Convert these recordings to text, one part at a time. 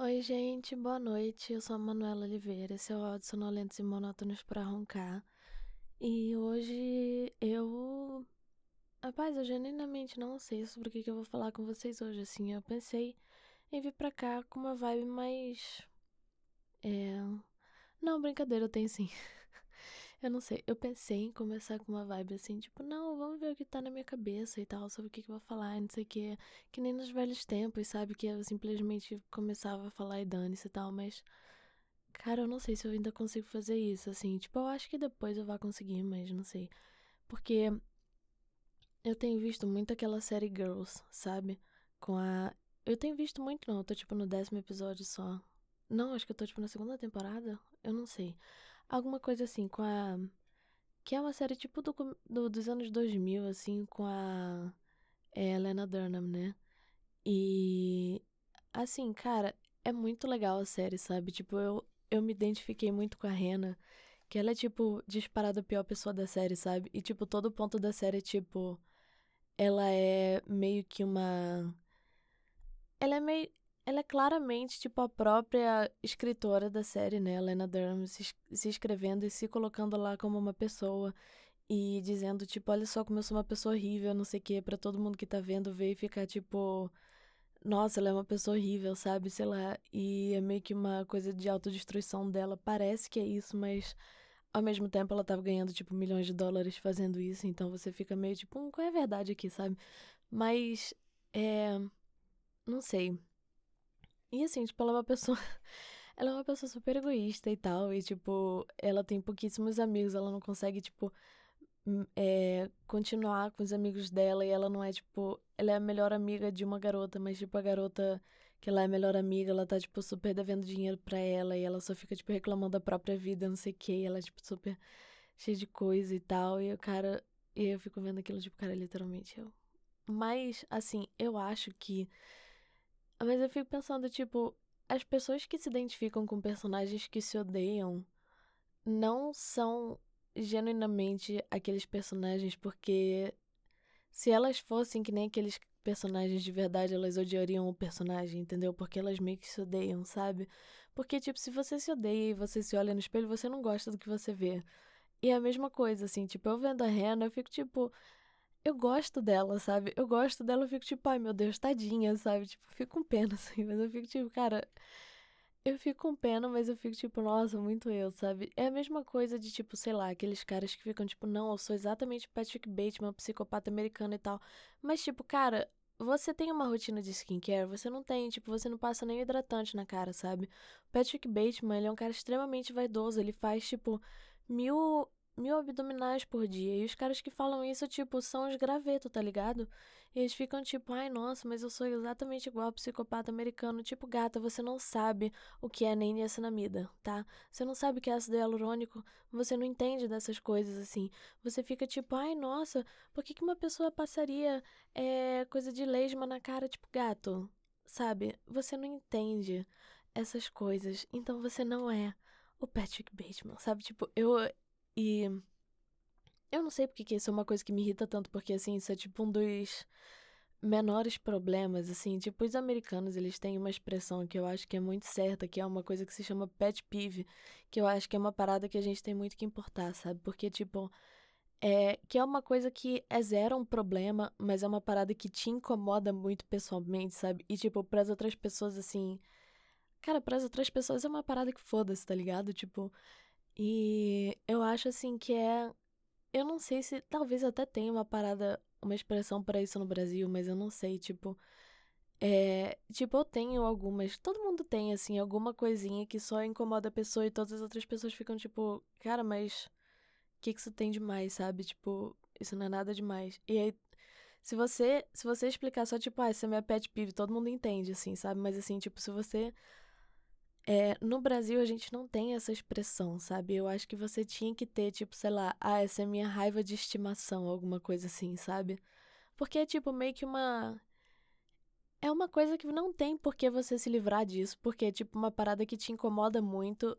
Oi, gente, boa noite. Eu sou a Manuela Oliveira. Esse é o áudio Sonolentos e Monótonos para Roncar. E hoje eu. Rapaz, eu genuinamente não sei sobre o que, que eu vou falar com vocês hoje. Assim, eu pensei em vir pra cá com uma vibe mais. É. Não, brincadeira, eu tenho sim. Eu não sei, eu pensei em começar com uma vibe assim, tipo, não, vamos ver o que tá na minha cabeça e tal, sobre o que, que eu vou falar, não sei o que. Que nem nos velhos tempos, sabe? Que eu simplesmente começava a falar e dane-se e tal, mas. Cara, eu não sei se eu ainda consigo fazer isso, assim. Tipo, eu acho que depois eu vou conseguir, mas não sei. Porque eu tenho visto muito aquela série Girls, sabe? Com a. Eu tenho visto muito, não. Eu tô, tipo, no décimo episódio só. Não, acho que eu tô, tipo, na segunda temporada. Eu não sei. Alguma coisa assim, com a. Que é uma série tipo do, do dos anos 2000, assim, com a é, Helena Dunham, né? E. Assim, cara, é muito legal a série, sabe? Tipo, eu, eu me identifiquei muito com a Rena. Que ela é, tipo, disparada a pior pessoa da série, sabe? E, tipo, todo ponto da série é, tipo. Ela é meio que uma. Ela é meio ela é claramente, tipo, a própria escritora da série, né? Lena Durham se, se escrevendo e se colocando lá como uma pessoa e dizendo, tipo, olha só como eu sou uma pessoa horrível, não sei o quê, pra todo mundo que tá vendo ver e ficar, tipo, nossa, ela é uma pessoa horrível, sabe? Sei lá. E é meio que uma coisa de autodestruição dela. Parece que é isso, mas ao mesmo tempo ela tava ganhando, tipo, milhões de dólares fazendo isso, então você fica meio tipo, hum, qual é a verdade aqui, sabe? Mas, é. Não sei. E assim, tipo, ela é uma pessoa. ela é uma pessoa super egoísta e tal. E, tipo, ela tem pouquíssimos amigos. Ela não consegue, tipo, é, continuar com os amigos dela. E ela não é, tipo. Ela é a melhor amiga de uma garota, mas, tipo, a garota que ela é a melhor amiga, ela tá, tipo, super devendo dinheiro pra ela. E ela só fica, tipo, reclamando da própria vida, não sei o quê. E ela é, tipo, super cheia de coisa e tal. E o cara. E eu fico vendo aquilo, tipo, cara, literalmente eu. Mas, assim, eu acho que mas eu fico pensando, tipo, as pessoas que se identificam com personagens que se odeiam não são genuinamente aqueles personagens porque se elas fossem que nem aqueles personagens de verdade, elas odiariam o personagem, entendeu? Porque elas meio que se odeiam, sabe? Porque, tipo, se você se odeia e você se olha no espelho, você não gosta do que você vê. E é a mesma coisa, assim, tipo, eu vendo a Rena, eu fico tipo, eu gosto dela, sabe? Eu gosto dela, eu fico tipo, ai meu Deus, tadinha, sabe? Tipo, fico com pena, assim, mas eu fico tipo, cara. Eu fico com pena, mas eu fico tipo, nossa, muito eu, sabe? É a mesma coisa de tipo, sei lá, aqueles caras que ficam tipo, não, eu sou exatamente Patrick Bateman, psicopata americano e tal. Mas tipo, cara, você tem uma rotina de skincare, você não tem, tipo, você não passa nem hidratante na cara, sabe? O Patrick Bateman, ele é um cara extremamente vaidoso, ele faz, tipo, mil mil abdominais por dia. E os caras que falam isso, tipo, são os gravetos, tá ligado? E eles ficam tipo, ai, nossa, mas eu sou exatamente igual ao psicopata americano. Tipo, gata, você não sabe o que é nem niacinamida, tá? Você não sabe o que é ácido hialurônico, você não entende dessas coisas assim. Você fica tipo, ai, nossa, por que, que uma pessoa passaria é, coisa de lesma na cara? Tipo, gato, sabe? Você não entende essas coisas, então você não é o Patrick Bateman, sabe? Tipo, eu e eu não sei porque que isso é uma coisa que me irrita tanto, porque assim, isso é tipo um dos menores problemas, assim, tipo, os americanos, eles têm uma expressão que eu acho que é muito certa, que é uma coisa que se chama pet peeve, que eu acho que é uma parada que a gente tem muito que importar, sabe? Porque, tipo, é, que é uma coisa que é zero um problema, mas é uma parada que te incomoda muito pessoalmente, sabe? E, tipo, pras outras pessoas, assim... Cara, pras outras pessoas é uma parada que foda-se, tá ligado? Tipo, e eu acho assim que é. Eu não sei se. Talvez até tenha uma parada, uma expressão para isso no Brasil, mas eu não sei, tipo. É, tipo, eu tenho algumas. Todo mundo tem, assim, alguma coisinha que só incomoda a pessoa e todas as outras pessoas ficam tipo, cara, mas o que, que isso tem demais, sabe? Tipo, isso não é nada demais. E aí, se você, se você explicar só, tipo, ah, essa é minha pet peeve, todo mundo entende, assim, sabe? Mas assim, tipo, se você é, no Brasil a gente não tem essa expressão, sabe? Eu acho que você tinha que ter, tipo, sei lá, ah, essa é minha raiva de estimação, alguma coisa assim, sabe? Porque é tipo meio que uma. É uma coisa que não tem por que você se livrar disso, porque é tipo uma parada que te incomoda muito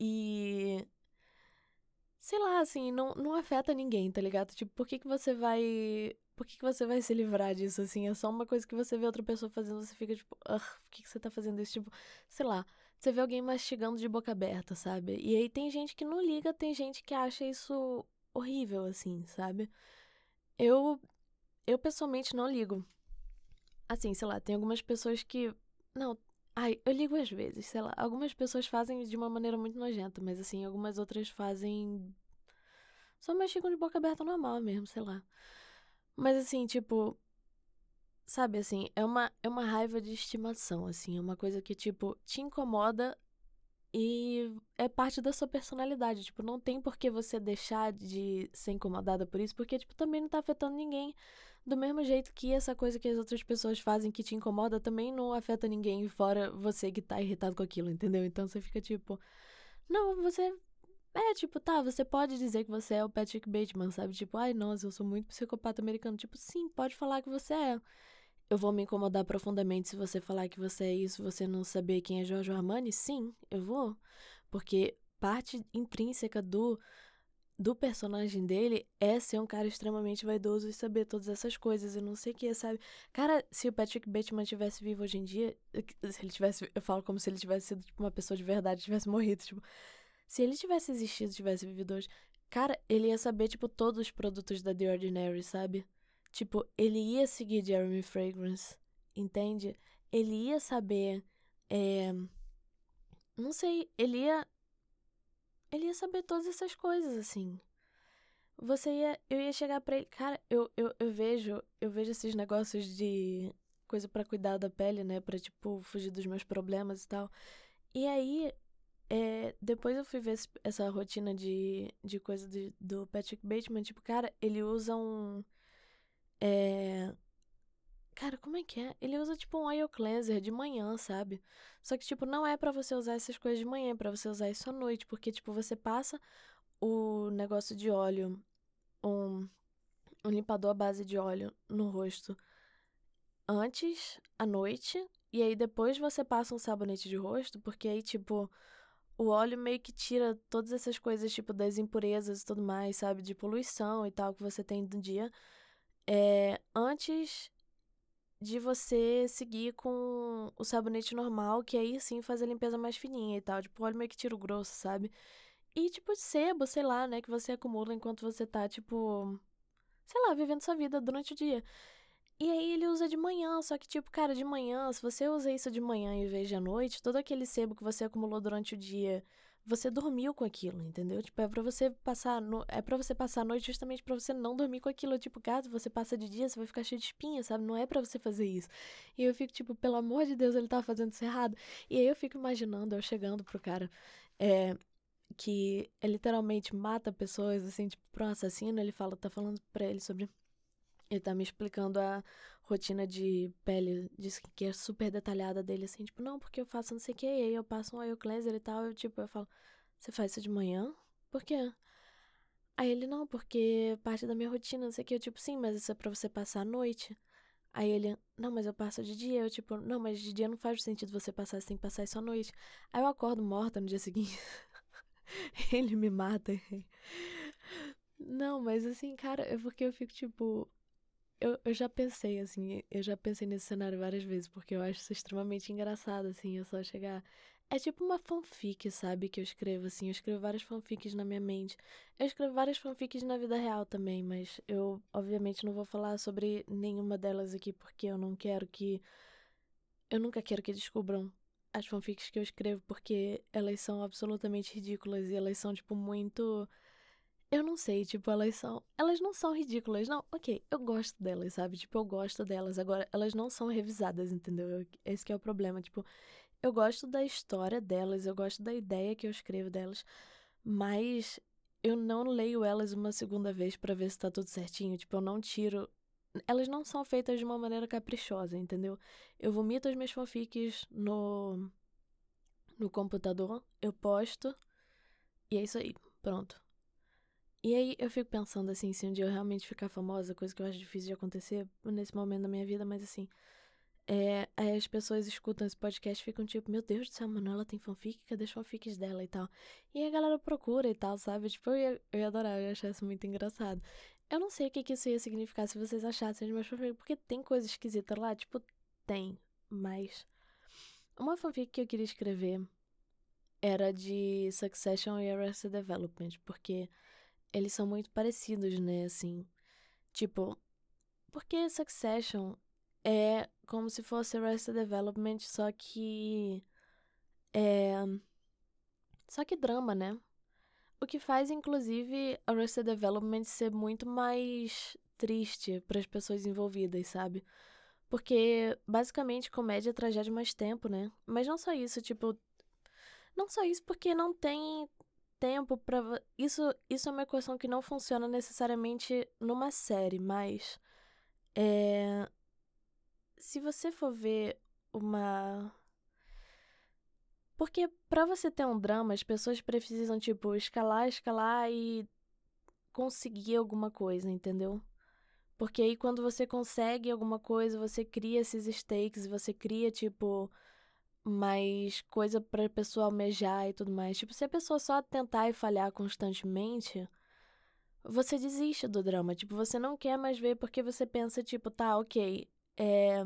e. Sei lá, assim, não, não afeta ninguém, tá ligado? Tipo, por que, que você vai por que, que você vai se livrar disso, assim? É só uma coisa que você vê outra pessoa fazendo, você fica tipo, por que, que você tá fazendo isso? Tipo, sei lá, você vê alguém mastigando de boca aberta, sabe? E aí tem gente que não liga, tem gente que acha isso horrível, assim, sabe? Eu, eu pessoalmente não ligo. Assim, sei lá, tem algumas pessoas que. Não, ai, eu ligo às vezes, sei lá. Algumas pessoas fazem de uma maneira muito nojenta, mas assim, algumas outras fazem. Só mastigam de boca aberta normal mesmo, sei lá. Mas assim, tipo. Sabe assim, é uma, é uma raiva de estimação, assim. É uma coisa que, tipo, te incomoda e é parte da sua personalidade. Tipo, não tem por que você deixar de ser incomodada por isso, porque, tipo, também não tá afetando ninguém. Do mesmo jeito que essa coisa que as outras pessoas fazem que te incomoda também não afeta ninguém, fora você que tá irritado com aquilo, entendeu? Então você fica tipo. Não, você. É, tipo, tá, você pode dizer que você é o Patrick Bateman, sabe? Tipo, ai, nossa, eu sou muito psicopata americano. Tipo, sim, pode falar que você é. Eu vou me incomodar profundamente se você falar que você é isso, você não saber quem é Giorgio Armani? Sim, eu vou. Porque parte intrínseca do do personagem dele é ser um cara extremamente vaidoso e saber todas essas coisas e não sei o que, sabe? Cara, se o Patrick Bateman tivesse vivo hoje em dia, se ele tivesse, eu falo como se ele tivesse sido tipo, uma pessoa de verdade, tivesse morrido, tipo, se ele tivesse existido, tivesse vivido hoje, cara, ele ia saber tipo todos os produtos da The Ordinary, sabe? Tipo, ele ia seguir Jeremy Fragrance, entende? Ele ia saber. É... Não sei, ele ia. Ele ia saber todas essas coisas, assim. Você ia. Eu ia chegar pra ele. Cara, eu, eu, eu vejo. Eu vejo esses negócios de coisa para cuidar da pele, né? Pra, tipo, fugir dos meus problemas e tal. E aí, é, depois eu fui ver essa rotina de, de coisa de, do Patrick Bateman. Tipo, cara, ele usa um é. Cara, como é que é? Ele usa tipo um oil cleanser de manhã, sabe? Só que, tipo, não é para você usar essas coisas de manhã, é pra você usar isso à noite. Porque, tipo, você passa o negócio de óleo, um, um limpador à base de óleo no rosto antes, à noite. E aí depois você passa um sabonete de rosto, porque aí, tipo, o óleo meio que tira todas essas coisas, tipo, das impurezas e tudo mais, sabe? De poluição e tal que você tem no dia é, antes de você seguir com o sabonete normal, que aí sim faz a limpeza mais fininha e tal. Tipo, óleo meio que tira o grosso, sabe? E, tipo, sebo, sei lá, né? Que você acumula enquanto você tá, tipo. Sei lá, vivendo sua vida durante o dia. E aí ele usa de manhã, só que, tipo, cara, de manhã, se você usa isso de manhã em vez de à noite, todo aquele sebo que você acumulou durante o dia você dormiu com aquilo, entendeu? Tipo, é para você passar no... é para você passar a noite justamente para você não dormir com aquilo, tipo, caso você passa de dia, você vai ficar cheio de espinha, sabe? Não é para você fazer isso. E eu fico tipo, pelo amor de Deus, ele tá fazendo isso errado. E aí eu fico imaginando eu chegando pro cara, é que é, literalmente mata pessoas assim, tipo, pro assassino, ele fala, tá falando para ele sobre ele tá me explicando a rotina de pele, de é super detalhada dele, assim, tipo, não, porque eu faço não sei o que, e aí eu passo um oil cleanser e tal, eu, tipo, eu falo, você faz isso de manhã? Por quê? Aí ele, não, porque parte da minha rotina, não sei o que, eu, tipo, sim, mas isso é pra você passar a noite. Aí ele, não, mas eu passo de dia. Eu, tipo, não, mas de dia não faz sentido você passar, você tem que passar isso à noite. Aí eu acordo morta no dia seguinte. ele me mata. Não, mas assim, cara, é porque eu fico, tipo, eu, eu já pensei, assim, eu já pensei nesse cenário várias vezes, porque eu acho isso extremamente engraçado, assim, eu só chegar. É tipo uma fanfic, sabe, que eu escrevo, assim, eu escrevo várias fanfics na minha mente. Eu escrevo várias fanfics na vida real também, mas eu, obviamente, não vou falar sobre nenhuma delas aqui, porque eu não quero que. Eu nunca quero que descubram as fanfics que eu escrevo, porque elas são absolutamente ridículas e elas são, tipo, muito eu não sei, tipo, elas são. Elas não são ridículas, não. Ok, eu gosto delas, sabe? Tipo, eu gosto delas. Agora, elas não são revisadas, entendeu? Esse que é o problema. Tipo, eu gosto da história delas, eu gosto da ideia que eu escrevo delas, mas eu não leio elas uma segunda vez para ver se tá tudo certinho. Tipo, eu não tiro. Elas não são feitas de uma maneira caprichosa, entendeu? Eu vomito as minhas fanfics no. no computador, eu posto, e é isso aí. Pronto. E aí eu fico pensando assim, se um dia eu realmente ficar famosa, coisa que eu acho difícil de acontecer nesse momento da minha vida, mas assim. É, aí as pessoas escutam esse podcast e ficam tipo, meu Deus do céu, Manuela tem fanfic, cadê as fanfics dela e tal. E a galera procura e tal, sabe? Tipo, eu ia, eu ia adorar, eu ia achar isso muito engraçado. Eu não sei o que, que isso ia significar se vocês achassem, mas porque tem coisa esquisita lá, tipo, tem, mas. Uma fanfic que eu queria escrever era de Succession e Arrested Development, porque eles são muito parecidos, né, assim. Tipo, porque Succession é como se fosse Arrested Development, só que é só que drama, né? O que faz, inclusive, Arrested Development ser muito mais triste para as pessoas envolvidas, sabe? Porque, basicamente, comédia é tragédia mais tempo, né? Mas não só isso, tipo. Não só isso, porque não tem tempo para Isso, isso é uma equação que não funciona necessariamente numa série, mas. É. Se você for ver uma porque para você ter um drama, as pessoas precisam, tipo, escalar, escalar e conseguir alguma coisa, entendeu? Porque aí quando você consegue alguma coisa, você cria esses stakes, você cria, tipo, mais coisa pra pessoa almejar e tudo mais. Tipo, se a pessoa só tentar e falhar constantemente, você desiste do drama. Tipo, você não quer mais ver porque você pensa, tipo, tá, ok, é.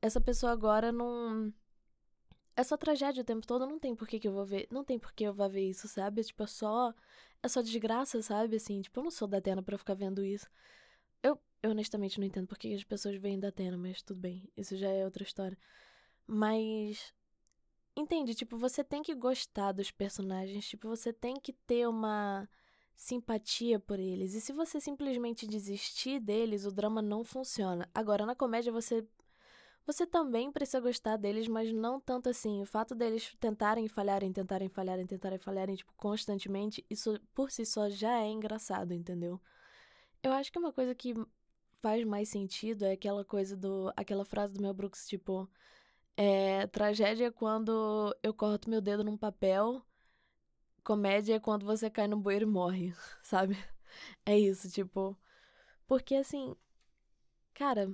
Essa pessoa agora não só tragédia o tempo todo, não tem por que, que eu vou ver. Não tem por que eu vou ver isso, sabe? Tipo, é só. É só desgraça, sabe? Assim, tipo, eu não sou da Atena pra ficar vendo isso. Eu, eu honestamente não entendo por que as pessoas veem da Atena, mas tudo bem. Isso já é outra história. Mas. Entende? Tipo, você tem que gostar dos personagens. Tipo, você tem que ter uma simpatia por eles. E se você simplesmente desistir deles, o drama não funciona. Agora, na comédia, você você também precisa gostar deles, mas não tanto assim. O fato deles tentarem falharem, tentarem falharem, tentarem falharem, tipo, constantemente, isso por si só já é engraçado, entendeu? Eu acho que uma coisa que faz mais sentido é aquela coisa do. aquela frase do Mel Brooks, tipo. É, tragédia é quando eu corto meu dedo num papel. Comédia é quando você cai no bueiro e morre, sabe? É isso, tipo. Porque assim. Cara,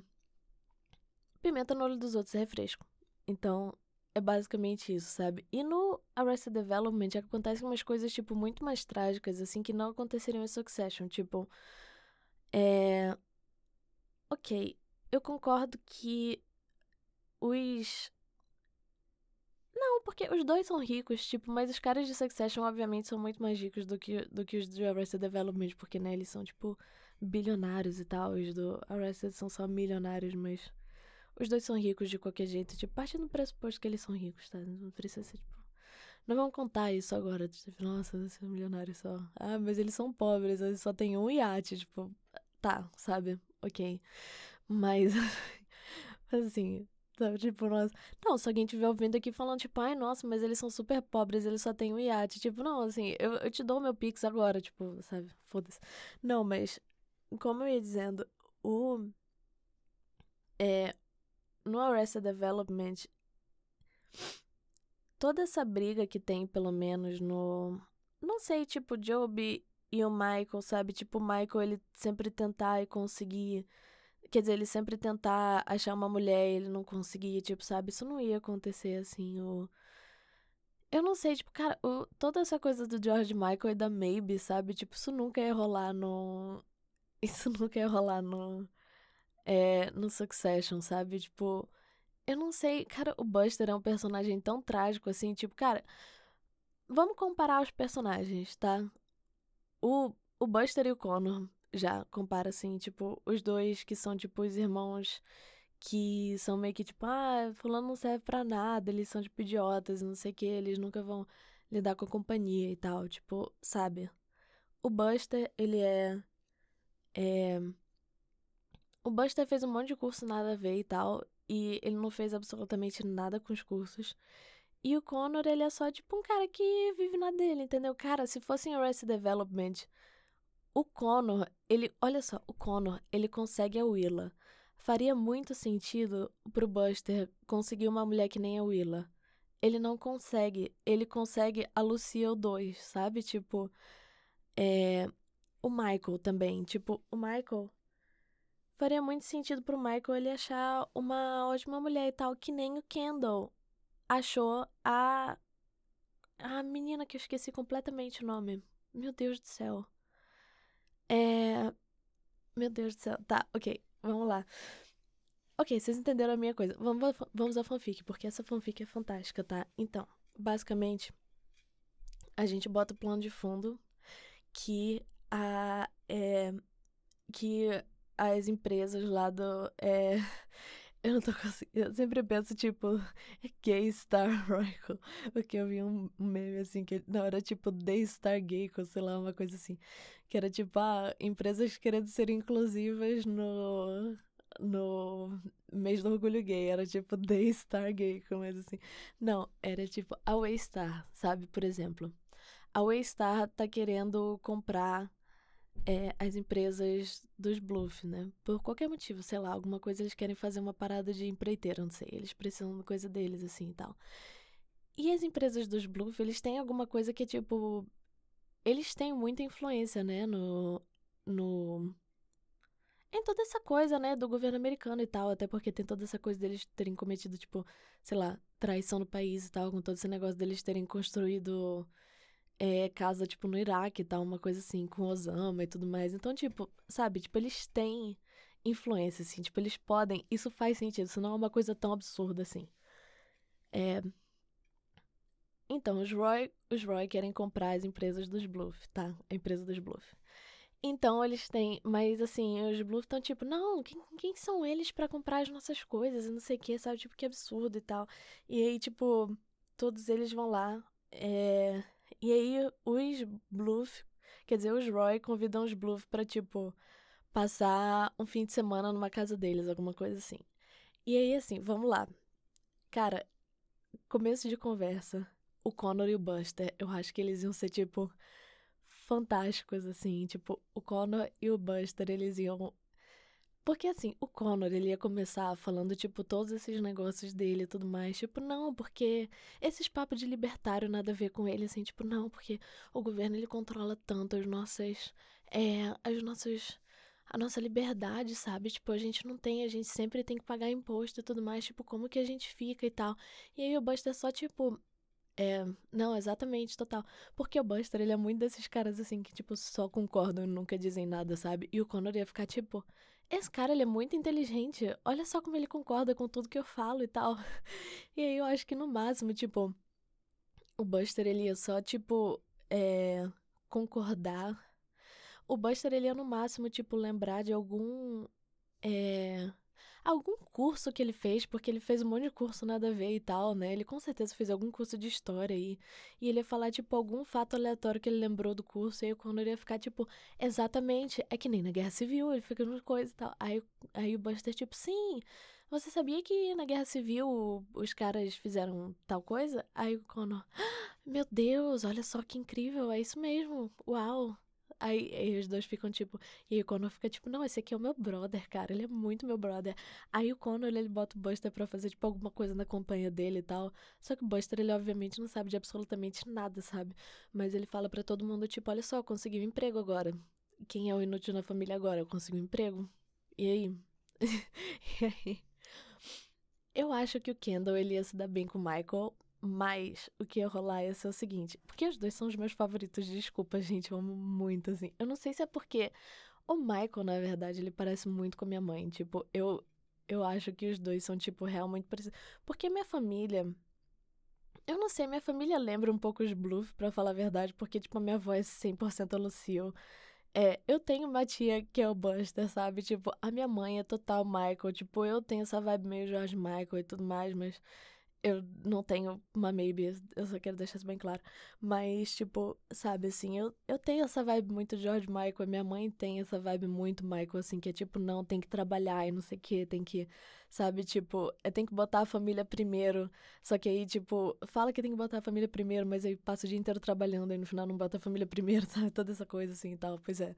pimenta no olho dos outros é refresco. Então, é basicamente isso, sabe? E no Arrested Development acontecem umas coisas, tipo, muito mais trágicas, assim, que não aconteceriam em Succession. Tipo, é. Ok, eu concordo que os. Não, porque os dois são ricos, tipo, mas os caras de Succession, obviamente, são muito mais ricos do que, do que os de Arrested Development, porque, né, eles são, tipo, bilionários e tal. Os do Arrested são só milionários, mas. Os dois são ricos de qualquer jeito. Tipo, parte do pressuposto que eles são ricos, tá? Não precisa ser, tipo. Não vamos contar isso agora. Tipo, nossa, você é um milionário só. Ah, mas eles são pobres, eles só têm um iate. Tipo, tá, sabe? Ok. Mas. assim. Sabe, tipo, nossa. Não, se alguém estiver ouvindo aqui falando, tipo, ai, nossa, mas eles são super pobres, eles só têm um iate. Tipo, não, assim, eu, eu te dou o meu Pix agora, tipo, sabe? Foda-se. Não, mas, como eu ia dizendo, o. É, no Arrested Development, toda essa briga que tem, pelo menos, no. Não sei, tipo, Job e o Michael, sabe? Tipo, o Michael, ele sempre tentar e conseguir. Quer dizer, ele sempre tentar achar uma mulher e ele não conseguia, tipo, sabe? Isso não ia acontecer assim. O... Eu não sei, tipo, cara, o... toda essa coisa do George Michael e da Maybe, sabe? Tipo, isso nunca ia rolar no. Isso nunca ia rolar no é, no Succession, sabe? Tipo, eu não sei, cara, o Buster é um personagem tão trágico assim, tipo, cara, vamos comparar os personagens, tá? O, o Buster e o Connor já compara assim, tipo, os dois que são tipo os irmãos que são meio que tipo, ah, fulano não serve para nada, eles são tipo idiotas, não sei o que, eles nunca vão lidar com a companhia e tal, tipo, sabe? O Buster, ele é é o Buster fez um monte de curso nada a ver e tal, e ele não fez absolutamente nada com os cursos. E o Connor, ele é só tipo um cara que vive na dele, entendeu? Cara, se fosse em Arrested Development, o Connor, ele, olha só, o Connor, ele consegue a Willa. Faria muito sentido pro Buster conseguir uma mulher que nem a Willa. Ele não consegue. Ele consegue a Lucille 2, sabe? Tipo, é... O Michael também. Tipo, o Michael, faria muito sentido pro Michael ele achar uma ótima mulher e tal, que nem o Kendall achou a. A menina que eu esqueci completamente o nome. Meu Deus do céu. É. Meu Deus do céu. Tá, ok. Vamos lá. Ok, vocês entenderam a minha coisa. Vamos, vamos à fanfic, porque essa fanfic é fantástica, tá? Então, basicamente, a gente bota o plano de fundo que a. É, que as empresas lá do. É, eu não tô conseguindo. Eu sempre penso, tipo, Gay Star Royal. Porque eu vi um meme assim, que não era tipo The Star Gayco, sei lá, uma coisa assim. Que era tipo, ah, empresas querendo ser inclusivas no. No mês do orgulho gay, era tipo The Star Gayco, mas assim. Não, era tipo a Waystar, sabe? Por exemplo, a Waystar tá querendo comprar é, as empresas dos bluff, né? Por qualquer motivo, sei lá, alguma coisa eles querem fazer uma parada de empreiteira, não sei, eles precisam de coisa deles assim e tal. E as empresas dos bluff, eles têm alguma coisa que tipo eles têm muita influência, né, no no em toda essa coisa, né, do governo americano e tal, até porque tem toda essa coisa deles terem cometido tipo, sei lá, traição no país e tal, com todo esse negócio deles terem construído é, casa, tipo, no Iraque e tal, uma coisa assim, com Osama e tudo mais. Então, tipo, sabe, tipo, eles têm influência, assim, tipo, eles podem. Isso faz sentido, isso não é uma coisa tão absurda assim. É. Então, os Roy, os Roy querem comprar as empresas dos Bluff, tá? A empresa dos Bluff. Então eles têm, mas assim, os Bluff estão tipo, não, quem, quem são eles para comprar as nossas coisas e não sei o que, sabe? Tipo, que absurdo e tal. E aí, tipo, todos eles vão lá, é, e aí os Bluff, quer dizer, os Roy convidam os Bluff pra, tipo, passar um fim de semana numa casa deles, alguma coisa assim. E aí, assim, vamos lá. Cara, começo de conversa, o Connor e o Buster, eu acho que eles iam ser, tipo, fantásticos, assim. Tipo, o Connor e o Buster, eles iam porque assim, o Connor, ele ia começar falando, tipo, todos esses negócios dele e tudo mais. Tipo, não, porque esses papos de libertário nada a ver com ele, assim, tipo, não, porque o governo ele controla tanto as nossas. É, as nossas. A nossa liberdade, sabe? Tipo, a gente não tem, a gente sempre tem que pagar imposto e tudo mais. Tipo, como que a gente fica e tal. E aí o Buster só, tipo, é, não, exatamente, total. Porque o Buster, ele é muito desses caras assim que, tipo, só concordam e nunca dizem nada, sabe? E o Connor ia ficar, tipo, esse cara, ele é muito inteligente. Olha só como ele concorda com tudo que eu falo e tal. E aí eu acho que no máximo, tipo, o Buster, ele ia só, tipo, é, concordar. O Buster, ele ia no máximo, tipo, lembrar de algum. É, algum curso que ele fez, porque ele fez um monte de curso nada a ver e tal, né? Ele com certeza fez algum curso de história aí. E ele ia falar, tipo, algum fato aleatório que ele lembrou do curso. E aí quando ele ia ficar, tipo, exatamente, é que nem na Guerra Civil, ele fica numa coisa e tal. Aí, aí o Buster, tipo, sim. Você sabia que na Guerra Civil os caras fizeram tal coisa? Aí o Connor, ah, meu Deus, olha só que incrível, é isso mesmo, uau. Aí, aí, os dois ficam tipo. E aí o Connor fica tipo, não, esse aqui é o meu brother, cara. Ele é muito meu brother. Aí o Connor, ele bota o Buster pra fazer, tipo, alguma coisa na companhia dele e tal. Só que o Buster, ele obviamente não sabe de absolutamente nada, sabe? Mas ele fala para todo mundo, tipo, olha só, eu consegui um emprego agora. Quem é o inútil na família agora? Eu consegui um emprego. E aí? e aí? Eu acho que o Kendall, ele ia se dar bem com o Michael, mas o que ia rolar ia ser o seguinte. Porque os dois são os meus favoritos, desculpa, gente. Eu amo muito, assim. Eu não sei se é porque o Michael, na verdade, ele parece muito com a minha mãe. Tipo, eu, eu acho que os dois são, tipo, realmente parecidos. Porque minha família. Eu não sei, minha família lembra um pouco os Bluff, pra falar a verdade, porque, tipo, a minha voz é 100% a Lucille. É, eu tenho uma tia que é o Buster, sabe? Tipo, a minha mãe é total Michael. Tipo, eu tenho essa vibe meio George Michael e tudo mais, mas eu não tenho uma maybe, eu só quero deixar isso bem claro. Mas, tipo, sabe, assim, eu, eu tenho essa vibe muito George Michael, minha mãe tem essa vibe muito Michael, assim, que é tipo, não, tem que trabalhar e não sei o que, tem que, sabe, tipo, tenho que botar a família primeiro. Só que aí, tipo, fala que tem que botar a família primeiro, mas aí passa o dia inteiro trabalhando e no final não bota a família primeiro, sabe? Toda essa coisa assim e tal, pois é.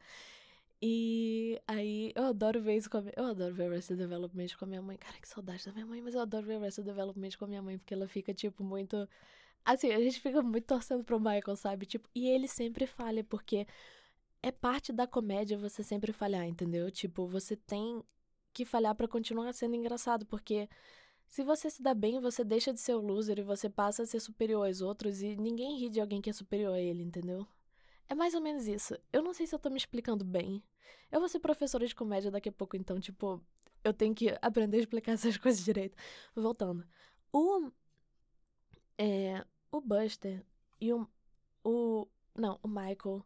E aí eu adoro ver isso com a minha... Eu adoro ver Arrested Development com a minha mãe. Cara, que saudade da minha mãe, mas eu adoro ver Arrested Development com a minha mãe, porque ela fica, tipo, muito. Assim, a gente fica muito torcendo pro Michael, sabe? Tipo, e ele sempre falha, porque é parte da comédia você sempre falhar, entendeu? Tipo, você tem que falhar para continuar sendo engraçado, porque se você se dá bem, você deixa de ser o loser e você passa a ser superior aos outros e ninguém ri de alguém que é superior a ele, entendeu? É mais ou menos isso. Eu não sei se eu tô me explicando bem. Eu vou ser professora de comédia daqui a pouco, então, tipo, eu tenho que aprender a explicar essas coisas direito. Voltando. O. É. O Buster e o. O. Não, o Michael.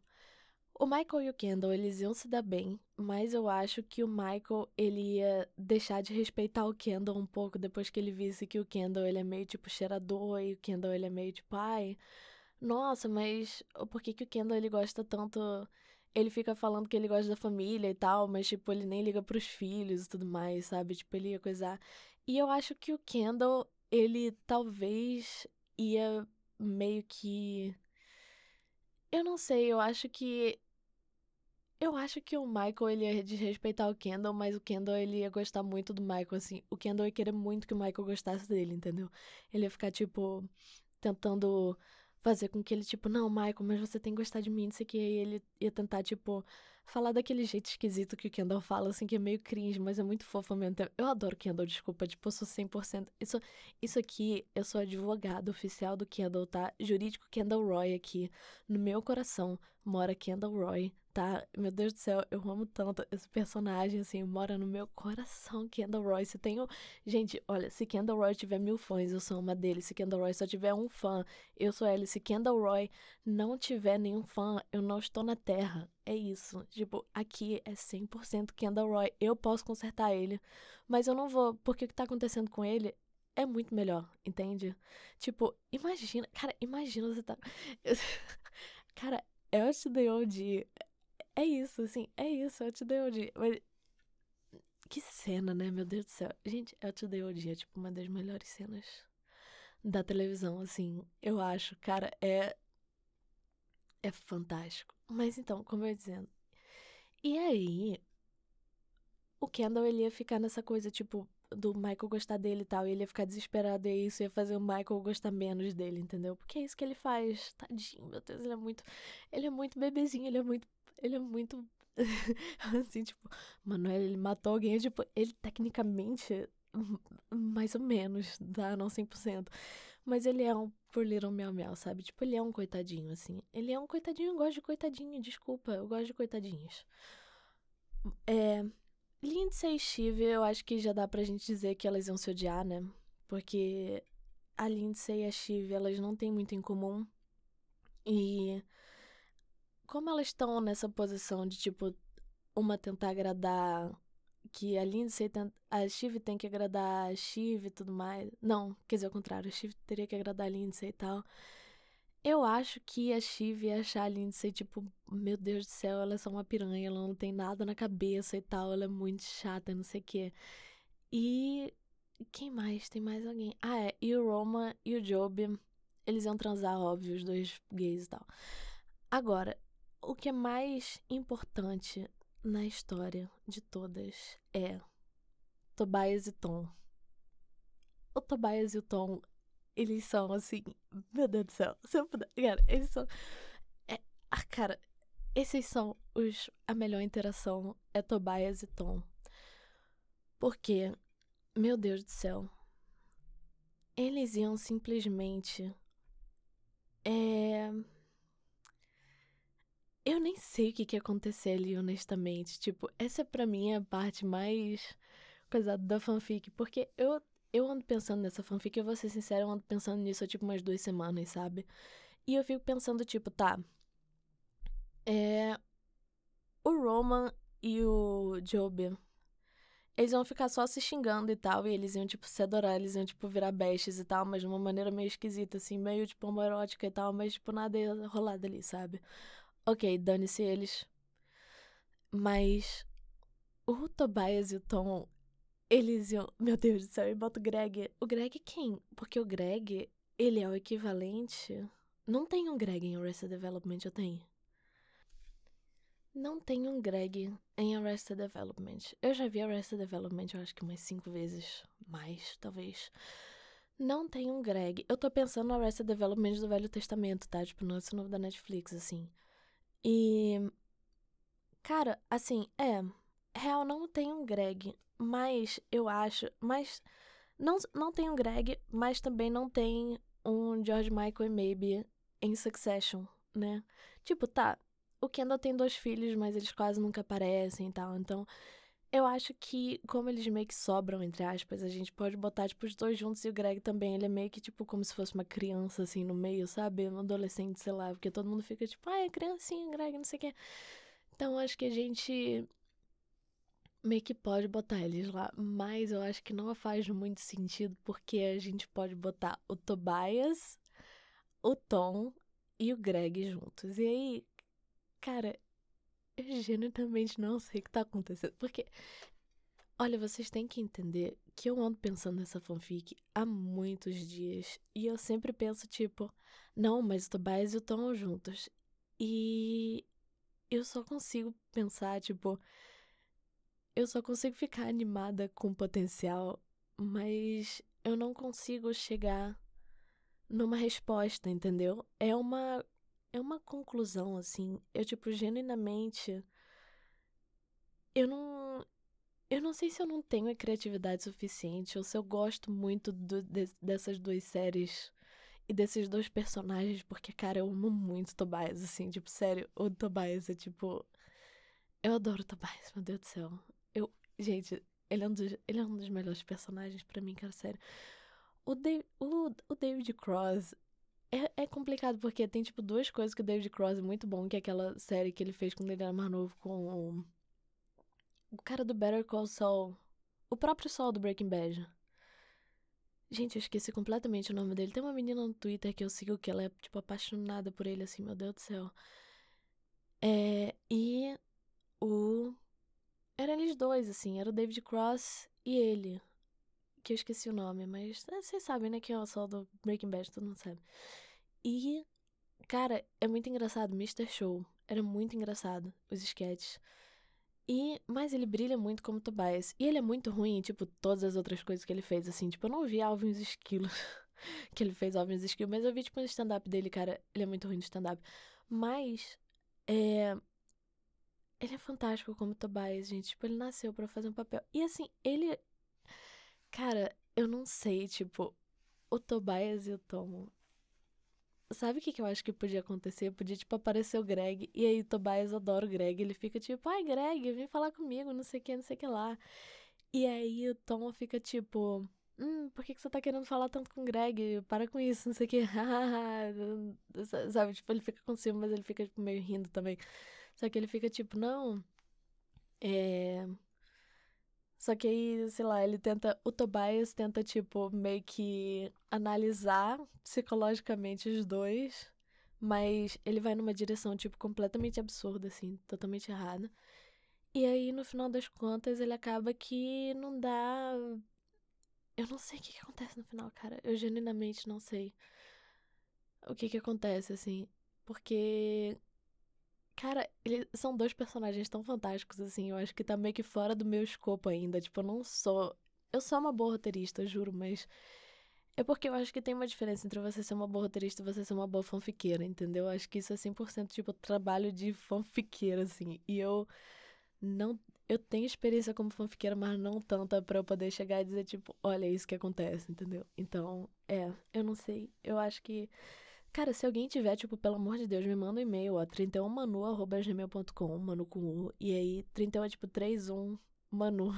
O Michael e o Kendall, eles iam se dar bem, mas eu acho que o Michael, ele ia deixar de respeitar o Kendall um pouco depois que ele visse que o Kendall, ele é meio, tipo, cheirador e o Kendall, ele é meio, tipo, ai, nossa, mas por que que o Kendall, ele gosta tanto... Ele fica falando que ele gosta da família e tal, mas, tipo, ele nem liga pros filhos e tudo mais, sabe? Tipo, ele ia coisar... E eu acho que o Kendall, ele talvez ia meio que... Eu não sei, eu acho que eu acho que o Michael ele ia desrespeitar o Kendall, mas o Kendall ele ia gostar muito do Michael, assim. O Kendall ia querer muito que o Michael gostasse dele, entendeu? Ele ia ficar, tipo, tentando fazer com que ele, tipo, não, Michael, mas você tem que gostar de mim, não sei o que. Ele ia tentar, tipo, falar daquele jeito esquisito que o Kendall fala, assim, que é meio cringe, mas é muito fofo ao mesmo tempo. Eu adoro Kendall, desculpa, tipo, eu sou 100%. Isso, isso aqui, eu sou advogado oficial do Kendall, tá? Jurídico Kendall Roy aqui. No meu coração mora Kendall Roy tá? Meu Deus do céu, eu amo tanto esse personagem, assim, mora no meu coração, Kendall Roy. Se tenho. Gente, olha, se Kendall Roy tiver mil fãs, eu sou uma deles. Se Kendall Roy só tiver um fã, eu sou ele. Se Kendall Roy não tiver nenhum fã, eu não estou na Terra. É isso. Tipo, aqui é 100% Kendall Roy. Eu posso consertar ele, mas eu não vou, porque o que tá acontecendo com ele é muito melhor, entende? Tipo, imagina, cara, imagina você tá. cara, eu te dei de é isso, assim, é isso, eu te dei. Mas... Que cena, né? Meu Deus do céu. Gente, eu te dei o dia, tipo, uma das melhores cenas da televisão, assim. Eu acho, cara, é. É fantástico. Mas então, como eu ia dizendo. E aí. O Kendall, ele ia ficar nessa coisa, tipo, do Michael gostar dele e tal. E ele ia ficar desesperado e isso ia fazer o Michael gostar menos dele, entendeu? Porque é isso que ele faz. Tadinho, meu Deus, ele é muito. Ele é muito bebezinho, ele é muito ele é muito. assim, tipo, Manuel, ele matou alguém. Tipo, ele tecnicamente, mais ou menos, tá? Não 100%. Mas ele é um por Little Meow Meow, sabe? Tipo, ele é um coitadinho, assim. Ele é um coitadinho, eu gosto de coitadinho, desculpa, eu gosto de coitadinhos. É. Lindsay e Steve, eu acho que já dá pra gente dizer que elas iam se odiar, né? Porque a Lindsay e a Steve, elas não têm muito em comum. E como elas estão nessa posição de, tipo, uma tentar agradar. Que a Lindsay tem, a Shiv tem que agradar a Shiv e tudo mais. Não, quer dizer, ao contrário, a Shiv teria que agradar a Lindsay e tal. Eu acho que a Shiv ia achar a Lindsay, tipo, meu Deus do céu, ela é só uma piranha, ela não tem nada na cabeça e tal, ela é muito chata, não sei o quê. E. Quem mais? Tem mais alguém? Ah, é. E o Roma e o Job, eles iam transar, óbvio, os dois gays e tal. Agora, o que é mais importante na história de todas é Tobias e Tom. O Tobias e o Tom, eles são assim, meu Deus do céu, se eu puder, cara, eles são é, ah, cara, esses são os a melhor interação é Tobias e Tom. Porque, meu Deus do céu, eles iam simplesmente é eu nem sei o que, que ia acontecer ali, honestamente. Tipo, essa pra mim é a parte mais pesada da fanfic. Porque eu, eu ando pensando nessa fanfic, eu vou ser sincera, eu ando pensando nisso há tipo umas duas semanas, sabe? E eu fico pensando, tipo, tá. É. O Roman e o Job. Eles iam ficar só se xingando e tal, e eles iam, tipo, se adorar, eles iam, tipo, virar bestes e tal, mas de uma maneira meio esquisita, assim, meio, tipo, homoerótica e tal, mas, tipo, nada ia rolar dali, sabe? Ok, dane-se eles. Mas o Tobias e o Tom, eles iam. Meu Deus do céu, eu boto o Greg. O Greg quem? Porque o Greg, ele é o equivalente. Não tem um Greg em Arrested Development, eu tenho. Não tem um Greg em Arrested Development. Eu já vi Arrested Development, eu acho que umas cinco vezes. Mais, talvez. Não tem um Greg. Eu tô pensando no Arrested Development do Velho Testamento, tá? Tipo, no novo da Netflix, assim. E. Cara, assim, é. Real não tem um Greg, mas eu acho. Mas. Não, não tem um Greg, mas também não tem um George Michael e Maybe em Succession, né? Tipo, tá. o Kendall tem dois filhos, mas eles quase nunca aparecem e tal. Então, eu acho que, como eles meio que sobram, entre aspas, a gente pode botar, tipo, os dois juntos e o Greg também. Ele é meio que, tipo, como se fosse uma criança, assim, no meio, sabe? Um adolescente, sei lá. Porque todo mundo fica, tipo, ai, é criancinha, Greg, não sei o quê. Então, acho que a gente meio que pode botar eles lá. Mas eu acho que não faz muito sentido, porque a gente pode botar o Tobias, o Tom e o Greg juntos. E aí, cara, eu genuinamente não sei o que tá acontecendo. Porque, olha, vocês têm que entender que eu ando pensando nessa fanfic há muitos dias. E eu sempre penso, tipo, não, mas o Tobias e o Tom juntos. E eu só consigo pensar, tipo, eu só consigo ficar animada com potencial, mas eu não consigo chegar numa resposta, entendeu? É uma é uma conclusão assim. Eu tipo genuinamente eu não eu não sei se eu não tenho a criatividade suficiente ou se eu gosto muito do, de, dessas duas séries e desses dois personagens, porque, cara, eu amo muito Tobias, assim, tipo, sério, o Tobias é tipo. Eu adoro Tobias, meu Deus do céu. Gente, ele é um dos, ele é um dos melhores personagens para mim, cara, sério. O, Dave, o, o David Cross é, é complicado porque tem, tipo, duas coisas que o David Cross é muito bom, que é aquela série que ele fez quando ele era mais novo com o, o cara do Better Call Saul. O próprio Saul do Breaking Bad. Gente, eu esqueci completamente o nome dele. Tem uma menina no Twitter que eu sigo que ela é, tipo, apaixonada por ele, assim, meu Deus do céu. É, e o era eles dois, assim, era o David Cross e ele. Que eu esqueci o nome, mas é, vocês sabem, né? Que é o sol do Breaking Bad, todo mundo sabe. E, cara, é muito engraçado. Mr. Show. Era muito engraçado, os sketches. E, mas ele brilha muito como Tobias. E ele é muito ruim, tipo, todas as outras coisas que ele fez, assim. Tipo, eu não vi Alvin os Esquilos. que ele fez Alvin os Esquilos. Mas eu vi, tipo, no stand-up dele, cara. Ele é muito ruim no stand-up. Mas, é ele é fantástico como Tobias, gente. Tipo, ele nasceu para fazer um papel. E assim, ele. Cara, eu não sei, tipo, o Tobias e o Tom. Sabe o que, que eu acho que podia acontecer? Podia, tipo, aparecer o Greg. E aí o Tobias adora o Greg. Ele fica tipo, ai, Greg, vem falar comigo, não sei o que, não sei o que lá. E aí o Tom fica tipo. Hum, por que, que você tá querendo falar tanto com o Greg? Para com isso, não sei o que. Sabe, tipo, ele fica com ciúme, mas ele fica tipo, meio rindo também. Só que ele fica tipo, não. É. Só que aí, sei lá, ele tenta. O Tobias tenta, tipo, meio que analisar psicologicamente os dois. Mas ele vai numa direção, tipo, completamente absurda, assim, totalmente errada. E aí, no final das contas, ele acaba que não dá. Eu não sei o que, que acontece no final, cara. Eu genuinamente não sei o que que acontece, assim. Porque Cara, eles são dois personagens tão fantásticos, assim. Eu acho que tá meio que fora do meu escopo ainda. Tipo, eu não sou. Eu sou uma boa roteirista, juro, mas. É porque eu acho que tem uma diferença entre você ser uma boa roteirista e você ser uma boa fanfiqueira, entendeu? Eu acho que isso é 100% tipo trabalho de fanfiqueira, assim. E eu não. Eu tenho experiência como fanfiqueira, mas não tanta pra eu poder chegar e dizer, tipo, olha, é isso que acontece, entendeu? Então, é, eu não sei. Eu acho que Cara, se alguém tiver, tipo, pelo amor de Deus, me manda um e-mail, ó, 31manu.gmail.com, manu com U, e aí 31 é tipo 31manu,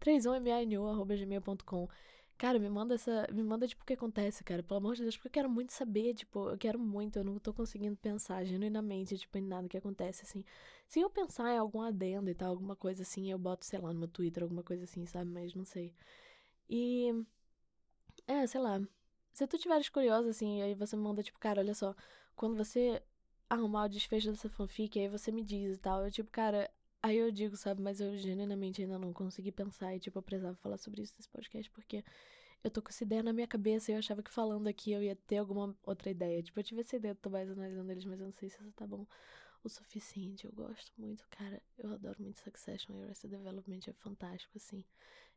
31manu.gmail.com. Cara, me manda essa, me manda, tipo, o que acontece, cara, pelo amor de Deus, porque eu quero muito saber, tipo, eu quero muito, eu não tô conseguindo pensar genuinamente, tipo, em nada que acontece, assim. Se eu pensar em algum adendo e tal, alguma coisa assim, eu boto, sei lá, no meu Twitter, alguma coisa assim, sabe, mas não sei. E... É, sei lá, se tu tiveres curioso, assim, aí você me manda, tipo, cara, olha só, quando você arrumar o desfecho dessa fanfic, aí você me diz e tal. Eu, tipo, cara, aí eu digo, sabe, mas eu genuinamente ainda não consegui pensar e, tipo, eu precisava falar sobre isso nesse podcast, porque eu tô com essa ideia na minha cabeça e eu achava que falando aqui eu ia ter alguma outra ideia. Tipo, eu tive essa ideia, tô mais analisando eles, mas eu não sei se isso tá bom o suficiente. Eu gosto muito, cara. Eu adoro muito Succession e Arrested Development é fantástico, assim.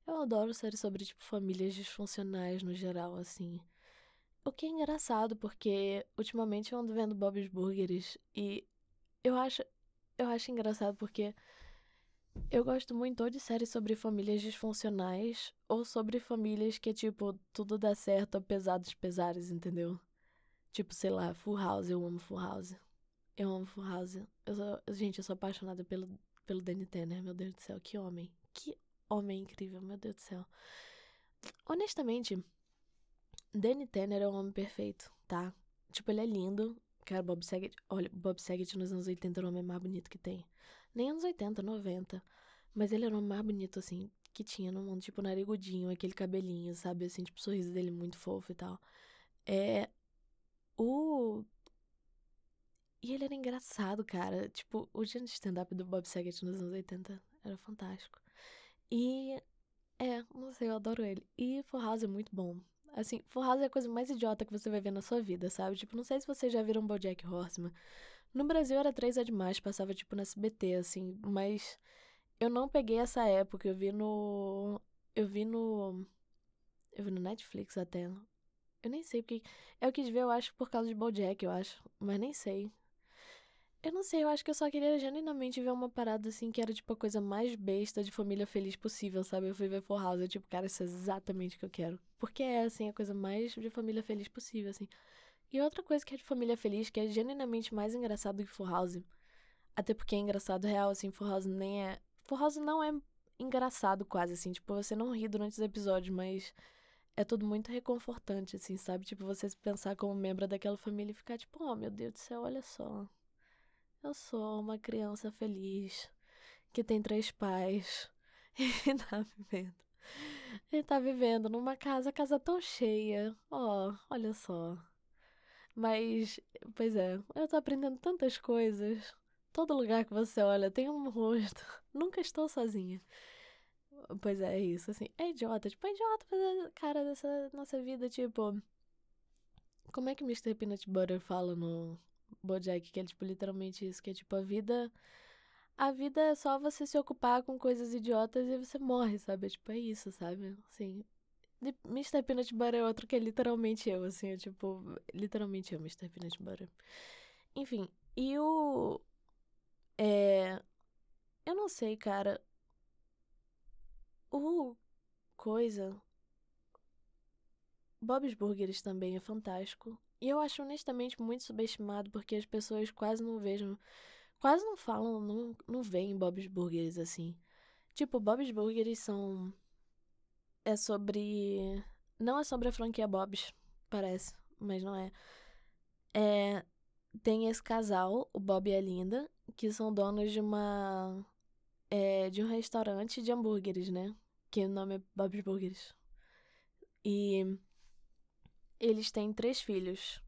Eu adoro séries sobre, tipo, famílias disfuncionais no geral, assim. O que é engraçado, porque ultimamente eu ando vendo Bob's Burgers e eu acho, eu acho engraçado porque eu gosto muito ou de séries sobre famílias disfuncionais ou sobre famílias que, tipo, tudo dá certo apesar dos pesares, entendeu? Tipo, sei lá, Full House, eu amo Full House. Eu amo Full House. Eu sou, gente, eu sou apaixonada pelo, pelo Danny Tanner, meu Deus do céu, que homem. Que homem incrível, meu Deus do céu. Honestamente, Danny Tanner é um homem perfeito, tá? Tipo, ele é lindo. Cara, Bob Saget, olha, Bob Saget nos anos 80 era o homem mais bonito que tem. Nem anos 80, 90. Mas ele era o homem mais bonito, assim, que tinha no mundo. Tipo, narigudinho, aquele cabelinho, sabe? Assim, tipo, o sorriso dele muito fofo e tal. É. O. E ele era engraçado, cara. Tipo, o gênero de stand-up do Bob Saget nos anos 80 era fantástico. E. É, não sei, eu adoro ele. E Full House é muito bom. Assim, Full House é a coisa mais idiota que você vai ver na sua vida, sabe? Tipo, não sei se vocês já viram Bojack Horseman. No Brasil era 3 é demais, passava tipo no SBT, assim, mas eu não peguei essa época, eu vi no. Eu vi no. Eu vi no Netflix até. Eu nem sei porque. É o que ver, eu acho, por causa de Bojack, eu acho. Mas nem sei. Eu não sei, eu acho que eu só queria genuinamente ver uma parada assim que era tipo a coisa mais besta de família feliz possível, sabe? Eu fui ver For House, eu tipo, cara, isso é exatamente o que eu quero. Porque é assim a coisa mais de família feliz possível, assim. E outra coisa que é de família feliz, que é genuinamente mais engraçado do que For House. Até porque é engraçado real, assim, For House nem é. For House não é engraçado quase, assim, tipo, você não ri durante os episódios, mas é tudo muito reconfortante, assim, sabe? Tipo, você pensar como membro daquela família e ficar tipo, oh meu Deus do céu, olha só. Eu sou uma criança feliz que tem três pais e tá vivendo. E tá vivendo numa casa, casa tão cheia. Ó, oh, olha só. Mas, pois é, eu tô aprendendo tantas coisas. Todo lugar que você olha tem um rosto. Nunca estou sozinha. Pois é, é isso, assim. É idiota, tipo, é idiota, cara dessa nossa vida, tipo. Como é que Mr. Peanut Butter fala no, Bojack, que é, tipo, literalmente isso, que é, tipo, a vida... A vida é só você se ocupar com coisas idiotas e você morre, sabe? É, tipo, é isso, sabe? Assim... Mr. Peanut Butter é outro que é literalmente eu, assim, é tipo... Literalmente eu, Mr. Peanut Butter. Enfim, e o... É... Eu não sei, cara. O... Coisa... Bob's Burgers também é fantástico. E eu acho honestamente muito subestimado porque as pessoas quase não vejam, quase não falam, não, não veem Bob's Burgers assim. Tipo, Bob's Burgers são. É sobre. Não é sobre a franquia Bob's, parece, mas não é. É. Tem esse casal, o Bob e a Linda, que são donos de uma. É, de um restaurante de hambúrgueres, né? Que o nome é Bob's Burgers. E eles têm três filhos: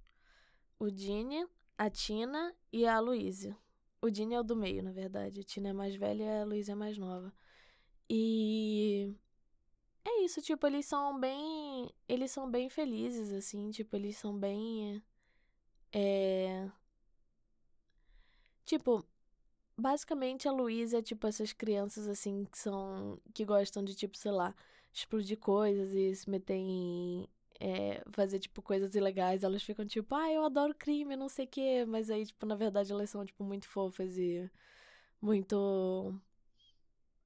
o Dini, a Tina e a Luísa. O Dini é o do meio, na verdade. A Tina é mais velha e a Luísa é mais nova. E é isso, tipo, eles são bem. Eles são bem felizes, assim, tipo, eles são bem. É. Tipo, basicamente a Luísa é tipo essas crianças, assim, que são. que gostam de, tipo, sei lá, explodir coisas e se meter em, é, fazer, tipo, coisas ilegais, elas ficam tipo, ah, eu adoro crime, não sei o quê. Mas aí, tipo, na verdade, elas são, tipo, muito fofas e muito.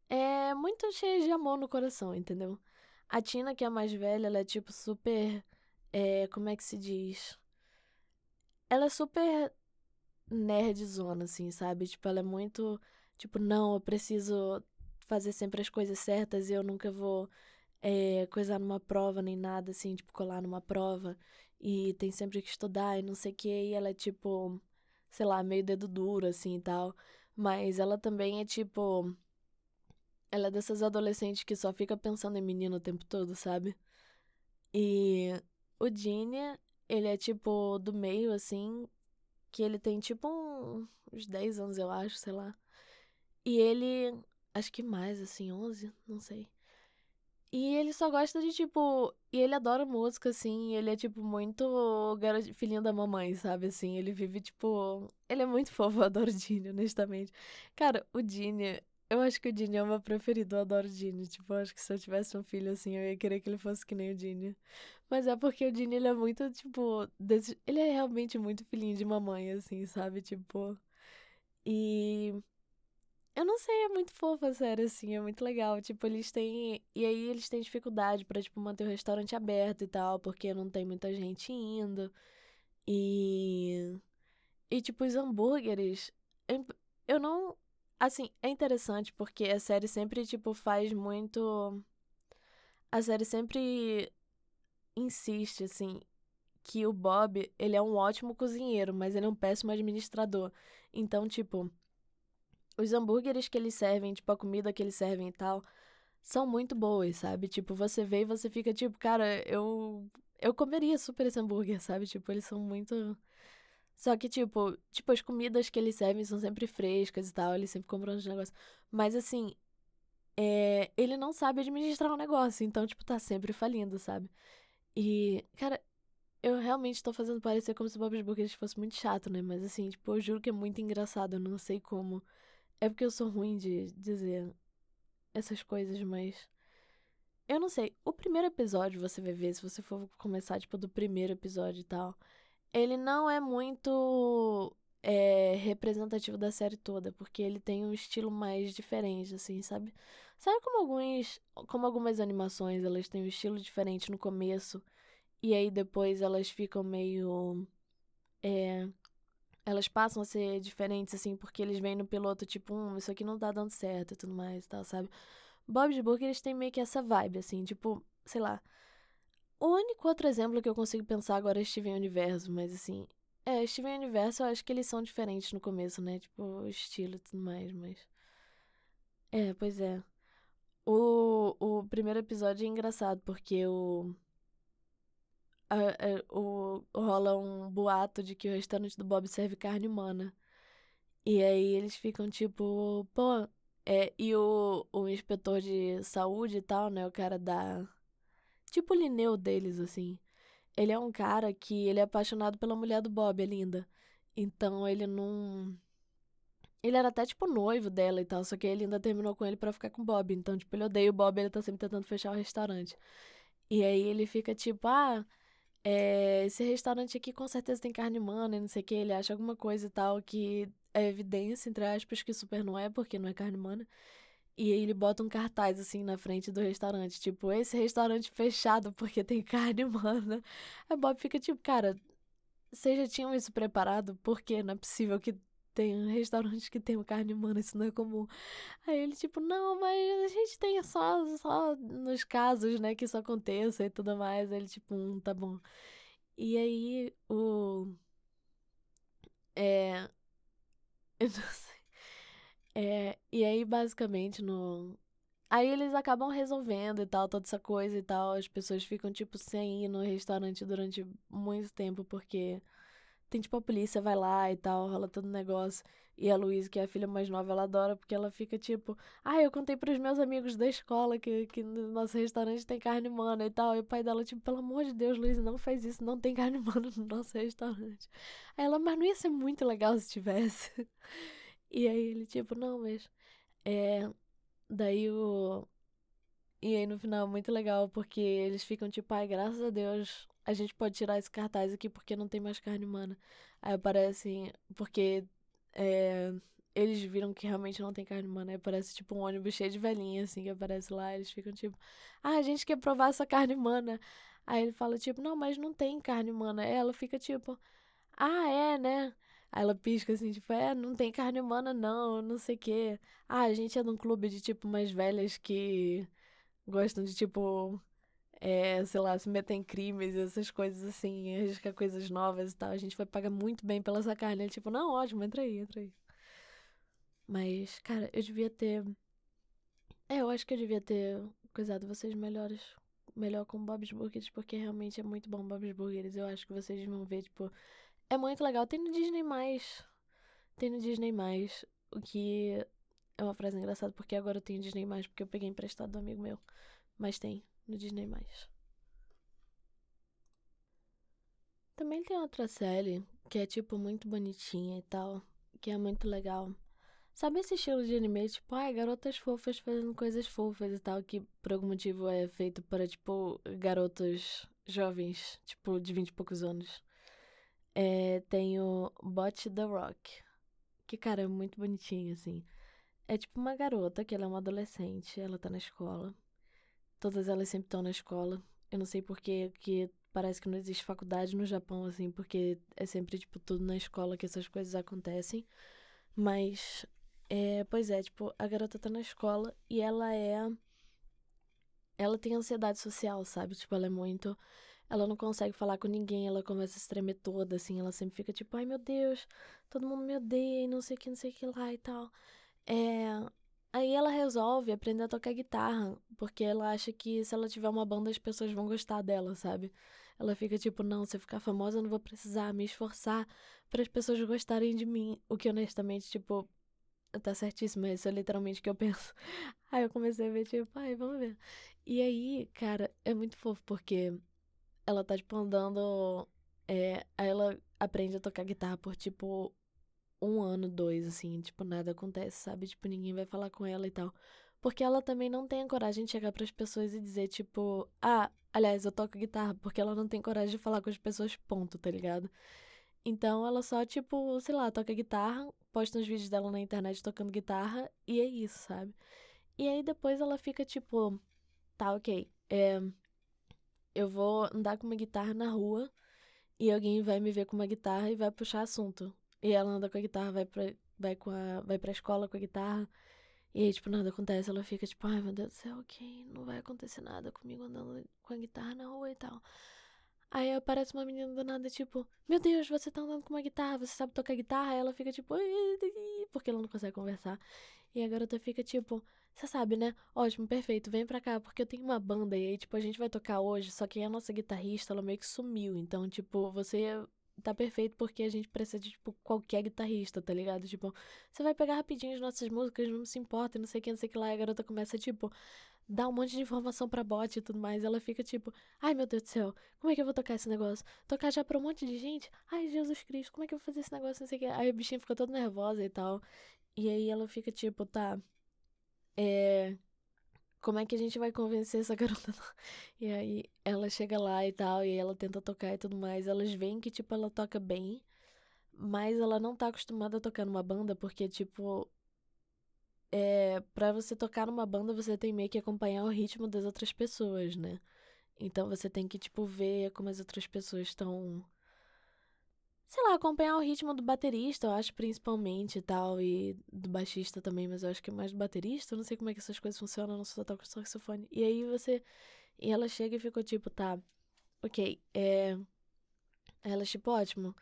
É muito cheia de amor no coração, entendeu? A Tina, que é a mais velha, ela é, tipo, super. É, como é que se diz? Ela é super nerdzona, assim, sabe? Tipo, ela é muito. Tipo, não, eu preciso fazer sempre as coisas certas e eu nunca vou é, coisar numa prova nem nada, assim, tipo, colar numa prova. E tem sempre que estudar e não sei o que. E ela é tipo, sei lá, meio dedo duro, assim e tal. Mas ela também é tipo. Ela é dessas adolescentes que só fica pensando em menino o tempo todo, sabe? E o Gene, ele é tipo do meio, assim, que ele tem tipo um, uns 10 anos, eu acho, sei lá. E ele, acho que mais, assim, 11, não sei. E ele só gosta de, tipo. E ele adora música, assim. Ele é, tipo, muito filhinho da mamãe, sabe? Assim, ele vive, tipo. Ele é muito fofo, eu adoro o Dini, honestamente. Cara, o Dini. Eu acho que o Dini é o meu preferido, eu adoro o Dini. Tipo, eu acho que se eu tivesse um filho assim, eu ia querer que ele fosse que nem o Dini. Mas é porque o Dini, ele é muito, tipo. Desse... Ele é realmente muito filhinho de mamãe, assim, sabe? Tipo. E eu não sei, é muito fofa a série, assim, é muito legal. Tipo, eles têm. E aí eles têm dificuldade pra, tipo, manter o restaurante aberto e tal, porque não tem muita gente indo. E. E, tipo, os hambúrgueres. eu não. Assim, é interessante porque a série sempre, tipo, faz muito. A série sempre insiste, assim, que o Bob, ele é um ótimo cozinheiro, mas ele é um péssimo administrador. Então, tipo, os hambúrgueres que eles servem, tipo, a comida que eles servem e tal, são muito boas, sabe? Tipo, você vê e você fica tipo, cara, eu eu comeria super esse hambúrguer, sabe? Tipo, eles são muito só que, tipo, tipo, as comidas que eles servem são sempre frescas e tal, eles sempre compram os negócios. Mas, assim, é, ele não sabe administrar o um negócio, então, tipo, tá sempre falindo, sabe? E, cara, eu realmente tô fazendo parecer como se o Bob's Burgers fosse muito chato, né? Mas, assim, tipo, eu juro que é muito engraçado, eu não sei como. É porque eu sou ruim de dizer essas coisas, mas. Eu não sei. O primeiro episódio você vai ver, se você for começar, tipo, do primeiro episódio e tal. Ele não é muito é, representativo da série toda, porque ele tem um estilo mais diferente, assim, sabe? Sabe como alguns. Como algumas animações, elas têm um estilo diferente no começo, e aí depois elas ficam meio. É, elas passam a ser diferentes, assim, porque eles vêm no piloto, tipo, hum, isso aqui não tá dando certo e tudo mais e tal, sabe? Bob's Burger, eles têm meio que essa vibe, assim, tipo, sei lá. O único outro exemplo que eu consigo pensar agora é Steven Universo, mas assim. É, Steven Universo eu acho que eles são diferentes no começo, né? Tipo, o estilo e tudo mais, mas. É, pois é. O, o primeiro episódio é engraçado, porque o a, o, rola um boato de que o restaurante do Bob serve carne humana. E aí eles ficam tipo, pô. É, e o, o inspetor de saúde e tal, né? O cara da. Tipo o Lineu deles, assim. Ele é um cara que ele é apaixonado pela mulher do Bob, é linda. Então ele não. Ele era até, tipo, noivo dela e tal, só que ele ainda terminou com ele para ficar com o Bob. Então, tipo, ele odeia o Bob, ele tá sempre tentando fechar o restaurante. E aí ele fica tipo, ah, é, esse restaurante aqui com certeza tem carne humana e não sei o que. Ele acha alguma coisa e tal que é evidência, entre aspas, que super não é, porque não é carne humana. E ele bota um cartaz assim na frente do restaurante, tipo, esse restaurante fechado porque tem carne humana. Aí Bob fica tipo, cara, vocês já tinham isso preparado? Porque não é possível que tem restaurantes que tem carne humana, isso não é comum. Aí ele, tipo, não, mas a gente tem só, só nos casos, né, que isso aconteça e tudo mais. Aí ele, tipo, hum, tá bom. E aí, o. É. Eu não sei. É, e aí, basicamente, no. Aí eles acabam resolvendo e tal, toda essa coisa e tal. As pessoas ficam, tipo, sem ir no restaurante durante muito tempo, porque tem tipo a polícia vai lá e tal, rola todo o negócio. E a Luísa, que é a filha mais nova, ela adora porque ela fica tipo, ah, eu contei pros meus amigos da escola que, que no nosso restaurante tem carne humana e tal. E o pai dela, tipo, pelo amor de Deus, Luísa, não faz isso, não tem carne humana no nosso restaurante. Aí ela, mas não ia ser muito legal se tivesse. E aí ele, tipo, não, mas. É. Daí o. E aí no final, muito legal, porque eles ficam tipo, ai, graças a Deus, a gente pode tirar esse cartaz aqui porque não tem mais carne humana. Aí aparece, porque é, eles viram que realmente não tem carne humana. Aí aparece tipo um ônibus cheio de velhinha, assim, que aparece lá. Eles ficam tipo, ah, a gente quer provar essa carne humana. Aí ele fala, tipo, não, mas não tem carne humana. Aí ela fica tipo, ah, é, né? Aí ela pisca assim, tipo, é, não tem carne humana não, não sei o quê. Ah, a gente é de um clube de, tipo, mais velhas que gostam de, tipo, é, sei lá, se meter em crimes, essas coisas assim, arriscar coisas novas e tal. A gente vai pagar muito bem pela essa carne. Ele, tipo, não, ótimo, entra aí, entra aí. Mas, cara, eu devia ter. É, eu acho que eu devia ter coisado vocês melhores. Melhor com Bob's Burgers, porque realmente é muito bom Bob's Burgers. Eu acho que vocês vão ver, tipo. É muito legal. Tem no Disney mais. Tem no Disney mais. O que é uma frase engraçada, porque agora eu tenho Disney mais, porque eu peguei emprestado do amigo meu. Mas tem no Disney+. Também tem outra série que é, tipo, muito bonitinha e tal, que é muito legal. Sabe esse estilo de anime, tipo, ai, garotas fofas fazendo coisas fofas e tal, que por algum motivo é feito para, tipo, garotos jovens, tipo, de vinte e poucos anos. É, tem o Bot the Rock, que, cara, é muito bonitinho, assim. É tipo uma garota, que ela é uma adolescente, ela tá na escola. Todas elas sempre estão na escola. Eu não sei porque que parece que não existe faculdade no Japão, assim, porque é sempre, tipo, tudo na escola que essas coisas acontecem. Mas É, pois é, tipo, a garota tá na escola e ela é. Ela tem ansiedade social, sabe? Tipo, ela é muito. Ela não consegue falar com ninguém, ela começa a se tremer toda, assim. Ela sempre fica tipo, ai meu Deus, todo mundo me odeia e não sei o que, não sei o que lá e tal. É. Aí ela resolve aprender a tocar guitarra, porque ela acha que se ela tiver uma banda as pessoas vão gostar dela, sabe? Ela fica tipo, não, se eu ficar famosa eu não vou precisar me esforçar para as pessoas gostarem de mim. O que honestamente, tipo, tá certíssimo, isso é literalmente o que eu penso. Aí eu comecei a ver, tipo, ai, vamos ver. E aí, cara, é muito fofo, porque ela tá, tipo, andando. É, aí ela aprende a tocar guitarra por, tipo, um ano, dois, assim, tipo, nada acontece, sabe? Tipo, ninguém vai falar com ela e tal. Porque ela também não tem a coragem de chegar para as pessoas e dizer, tipo, ah, aliás, eu toco guitarra, porque ela não tem coragem de falar com as pessoas, ponto, tá ligado? Então ela só, tipo, sei lá, toca guitarra, posta uns vídeos dela na internet tocando guitarra, e é isso, sabe? E aí depois ela fica, tipo, tá, ok, é, eu vou andar com uma guitarra na rua e alguém vai me ver com uma guitarra e vai puxar assunto. E ela anda com a guitarra, vai pra, vai com a, vai pra escola com a guitarra. E aí, tipo, nada acontece. Ela fica tipo, ai meu Deus do céu, ok, não vai acontecer nada comigo andando com a guitarra na rua e tal. Aí aparece uma menina do nada, tipo, meu Deus, você tá andando com uma guitarra, você sabe tocar guitarra? Aí ela fica tipo, porque ela não consegue conversar. E a garota fica tipo, você sabe, né? Ótimo, perfeito, vem pra cá, porque eu tenho uma banda e aí, tipo, a gente vai tocar hoje, só que a nossa guitarrista, ela meio que sumiu. Então, tipo, você tá perfeito porque a gente precisa de, tipo, qualquer guitarrista, tá ligado? Tipo, você vai pegar rapidinho as nossas músicas, não se importa, não sei o que, não sei o que lá. E a garota começa, tipo, dar um monte de informação pra bot e tudo mais. Ela fica tipo, ai meu Deus do céu, como é que eu vou tocar esse negócio? Tocar já pra um monte de gente? Ai, Jesus Cristo, como é que eu vou fazer esse negócio? Não sei o que. Aí a bichinha fica toda nervosa e tal. E aí ela fica tipo, tá. É. Como é que a gente vai convencer essa garota? E aí ela chega lá e tal, e ela tenta tocar e tudo mais. Elas veem que, tipo, ela toca bem, mas ela não tá acostumada a tocar numa banda, porque, tipo, é, para você tocar numa banda, você tem meio que acompanhar o ritmo das outras pessoas, né? Então você tem que, tipo, ver como as outras pessoas estão. Acompanhar o ritmo do baterista, eu acho, principalmente e tal, e do baixista também, mas eu acho que é mais do baterista, eu não sei como é que essas coisas funcionam, eu não sou toco saxofone. E aí você. E ela chega e ficou tipo, tá, ok, é. Ela, tipo, ótimo.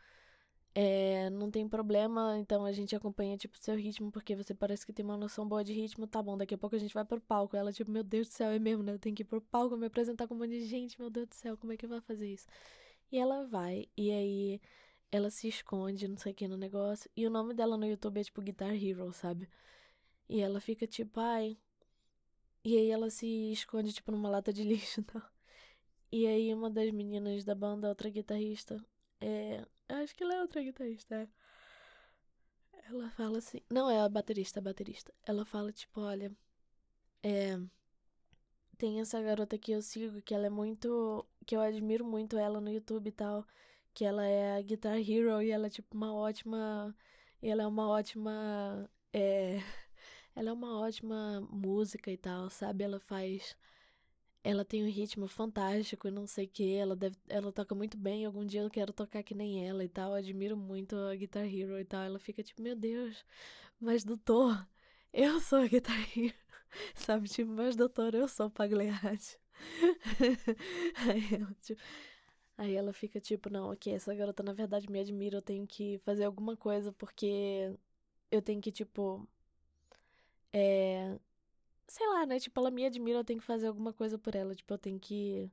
É, não tem problema, então a gente acompanha, tipo, seu ritmo, porque você parece que tem uma noção boa de ritmo, tá bom, daqui a pouco a gente vai pro palco. Ela, tipo, meu Deus do céu, é mesmo, né? Eu tenho que ir pro palco, me apresentar com um monte de gente, meu Deus do céu, como é que vai fazer isso? E ela vai, e aí ela se esconde, não sei o que, no negócio, e o nome dela no YouTube é, tipo, Guitar Hero, sabe? E ela fica, tipo, ai... E aí ela se esconde, tipo, numa lata de lixo e tal. E aí uma das meninas da banda, outra guitarrista, é Acho que ela é outra guitarrista. É. Ela fala assim. Não, é a baterista, a baterista. Ela fala, tipo, olha. É. Tem essa garota que eu sigo, que ela é muito. Que eu admiro muito ela no YouTube e tal. Que ela é a Guitar Hero e ela é, tipo, uma ótima. Ela é uma ótima. É. Ela é uma ótima música e tal, sabe? Ela faz ela tem um ritmo fantástico e não sei o que, ela deve, ela toca muito bem, algum dia eu quero tocar que nem ela e tal, eu admiro muito a Guitar Hero e tal, ela fica tipo, meu Deus, mas doutor, eu sou a Guitar Hero, sabe, tipo, mas doutor, eu sou o Pagliatti. aí, ela, tipo, aí ela fica tipo, não, ok, essa garota na verdade me admira, eu tenho que fazer alguma coisa porque eu tenho que, tipo, é, sei lá, né? Tipo, ela me admira, eu tenho que fazer alguma coisa por ela. Tipo, eu tenho que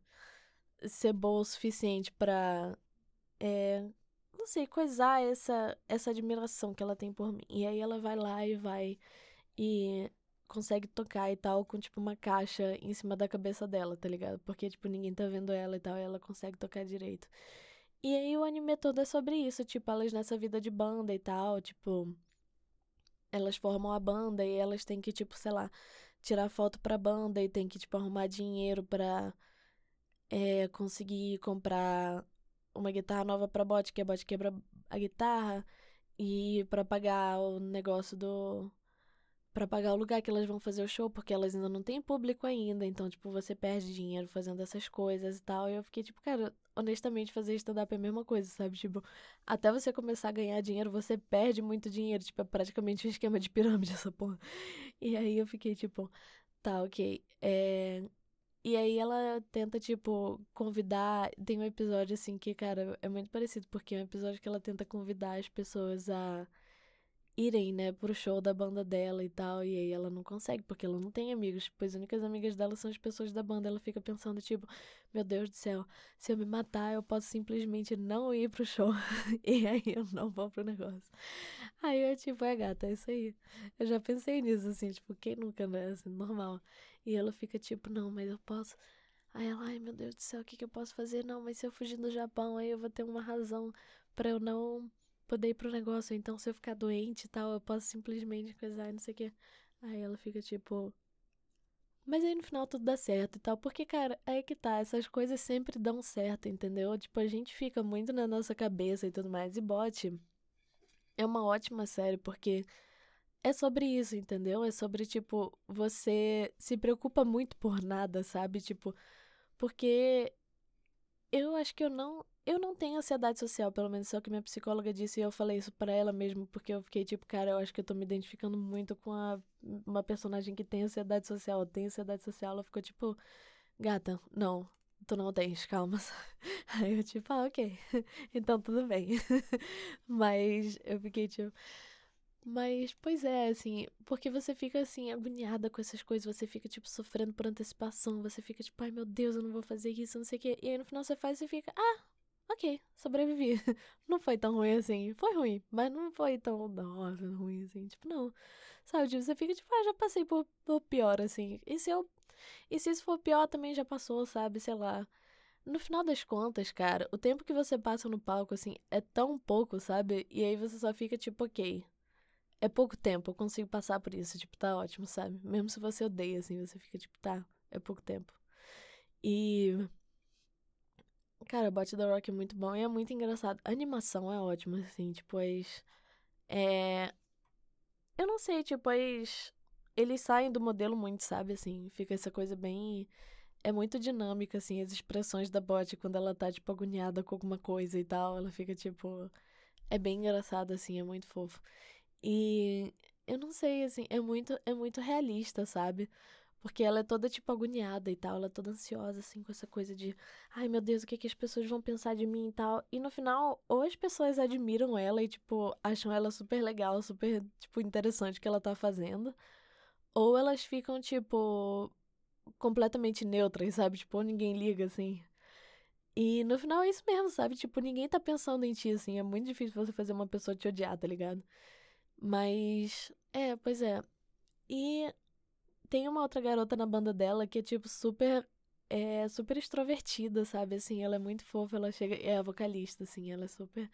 ser boa o suficiente pra. É, não sei, coisar essa, essa admiração que ela tem por mim. E aí ela vai lá e vai e consegue tocar e tal, com tipo uma caixa em cima da cabeça dela, tá ligado? Porque, tipo, ninguém tá vendo ela e tal, e ela consegue tocar direito. E aí o anime todo é sobre isso, tipo, elas nessa vida de banda e tal, tipo. Elas formam a banda e elas têm que, tipo, sei lá, tirar foto pra banda e tem que, tipo, arrumar dinheiro pra é, conseguir comprar uma guitarra nova pra bot, que a bot quebra a guitarra, e pra pagar o negócio do. Para pagar o lugar que elas vão fazer o show, porque elas ainda não têm público ainda, então, tipo, você perde dinheiro fazendo essas coisas e tal. E eu fiquei, tipo, cara, honestamente, fazer stand-up é a mesma coisa, sabe? Tipo, até você começar a ganhar dinheiro, você perde muito dinheiro. Tipo, é praticamente um esquema de pirâmide essa porra. E aí eu fiquei, tipo, tá, ok. É... E aí ela tenta, tipo, convidar. Tem um episódio, assim, que, cara, é muito parecido, porque é um episódio que ela tenta convidar as pessoas a irem, né, pro show da banda dela e tal. E aí ela não consegue, porque ela não tem amigos. Pois as únicas amigas dela são as pessoas da banda. Ela fica pensando, tipo, meu Deus do céu, se eu me matar, eu posso simplesmente não ir pro show. e aí eu não vou pro negócio. Aí eu, tipo, é gata, é isso aí. Eu já pensei nisso, assim, tipo, quem nunca, né? Assim, normal. E ela fica, tipo, não, mas eu posso. Aí ela, ai meu Deus do céu, o que, que eu posso fazer? Não, mas se eu fugir do Japão, aí eu vou ter uma razão para eu não poder ir pro negócio. Então, se eu ficar doente e tal, eu posso simplesmente coisar e não sei o quê. Aí ela fica tipo. Mas aí no final tudo dá certo e tal. Porque, cara, aí que tá. Essas coisas sempre dão certo, entendeu? Tipo, a gente fica muito na nossa cabeça e tudo mais. E bote é uma ótima série porque é sobre isso, entendeu? É sobre, tipo, você se preocupa muito por nada, sabe? Tipo, porque eu acho que eu não eu não tenho ansiedade social, pelo menos o que minha psicóloga disse, e eu falei isso para ela mesmo, porque eu fiquei tipo, cara, eu acho que eu tô me identificando muito com a, uma personagem que tem ansiedade social. Tem ansiedade social, ela ficou tipo, gata, não, tu não tens, calma. Aí eu tipo, ah, ok, então tudo bem. Mas eu fiquei tipo. Mas, pois é, assim, porque você fica assim, agoniada com essas coisas, você fica, tipo, sofrendo por antecipação, você fica, tipo, ai meu Deus, eu não vou fazer isso, não sei o quê. E aí no final você faz e fica, ah, ok, sobrevivi. Não foi tão ruim assim. Foi ruim, mas não foi tão, nossa, ruim assim. Tipo, não. Sabe, tipo, você fica tipo, ah, já passei por, por pior, assim. E se eu. E se isso for pior, também já passou, sabe? Sei lá. No final das contas, cara, o tempo que você passa no palco, assim, é tão pouco, sabe? E aí você só fica tipo, ok. É pouco tempo, eu consigo passar por isso. Tipo, tá ótimo, sabe? Mesmo se você odeia, assim, você fica tipo, tá, é pouco tempo. E Cara, o Bot da Rock é muito bom e é muito engraçado. A animação é ótima, assim, tipo, as. É. Eu não sei, tipo, as. Eles saem do modelo muito, sabe, assim, fica essa coisa bem. É muito dinâmica, assim, as expressões da Bot quando ela tá, tipo, agoniada com alguma coisa e tal. Ela fica, tipo. É bem engraçado, assim, é muito fofo. E. Eu não sei, assim, é muito, é muito realista, sabe? Porque ela é toda, tipo, agoniada e tal. Ela é toda ansiosa, assim, com essa coisa de... Ai, meu Deus, o que, que as pessoas vão pensar de mim e tal. E no final, ou as pessoas admiram ela e, tipo, acham ela super legal, super, tipo, interessante o que ela tá fazendo. Ou elas ficam, tipo, completamente neutras, sabe? Tipo, ninguém liga, assim. E no final é isso mesmo, sabe? Tipo, ninguém tá pensando em ti, assim. É muito difícil você fazer uma pessoa te odiar, tá ligado? Mas, é, pois é. E tem uma outra garota na banda dela que é, tipo, super. É super extrovertida, sabe? Assim, ela é muito fofa, ela chega. É a vocalista, assim, ela é super.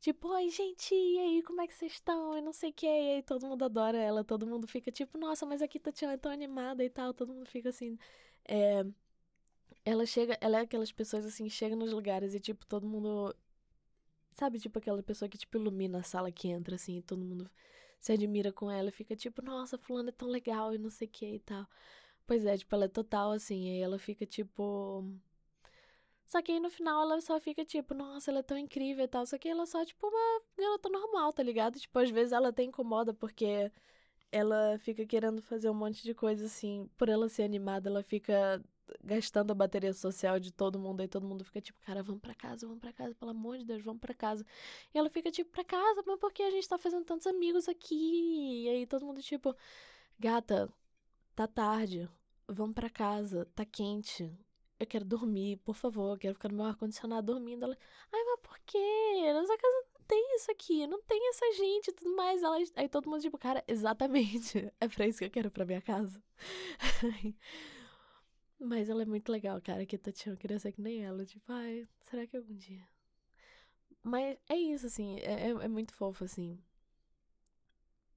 Tipo, oi, gente, e aí, como é que vocês estão? E não sei o que. E aí todo mundo adora ela, todo mundo fica tipo, nossa, mas aqui Tatiana tá é tão animada e tal. Todo mundo fica assim. É... Ela chega, ela é aquelas pessoas assim, chega nos lugares e, tipo, todo mundo. Sabe, tipo, aquela pessoa que, tipo, ilumina a sala que entra, assim, e todo mundo se admira com ela e fica tipo, nossa, fulano é tão legal e não sei o que e tal. Pois é, tipo, ela é total assim, aí ela fica tipo. Só que aí no final ela só fica tipo, nossa, ela é tão incrível e tal. Só que ela só, tipo, uma garota normal, tá ligado? Tipo, às vezes ela até incomoda porque ela fica querendo fazer um monte de coisa assim. Por ela ser animada, ela fica gastando a bateria social de todo mundo. Aí todo mundo fica tipo, cara, vamos pra casa, vamos pra casa, pelo amor de Deus, vamos pra casa. E ela fica tipo, pra casa, mas por que a gente tá fazendo tantos amigos aqui? E aí todo mundo tipo, gata, tá tarde, vamos pra casa, tá quente. Eu quero dormir, por favor, eu quero ficar no meu ar-condicionado dormindo. Ela, ai, mas por quê? Nossa casa não tem isso aqui, não tem essa gente e tudo mais. Ela, aí todo mundo, tipo, cara, exatamente. É pra isso que eu quero pra minha casa. Mas ela é muito legal, cara, que Tatiana queria ser que nem ela. Tipo, ai, será que algum dia? Mas é isso, assim, é, é, é muito fofo, assim.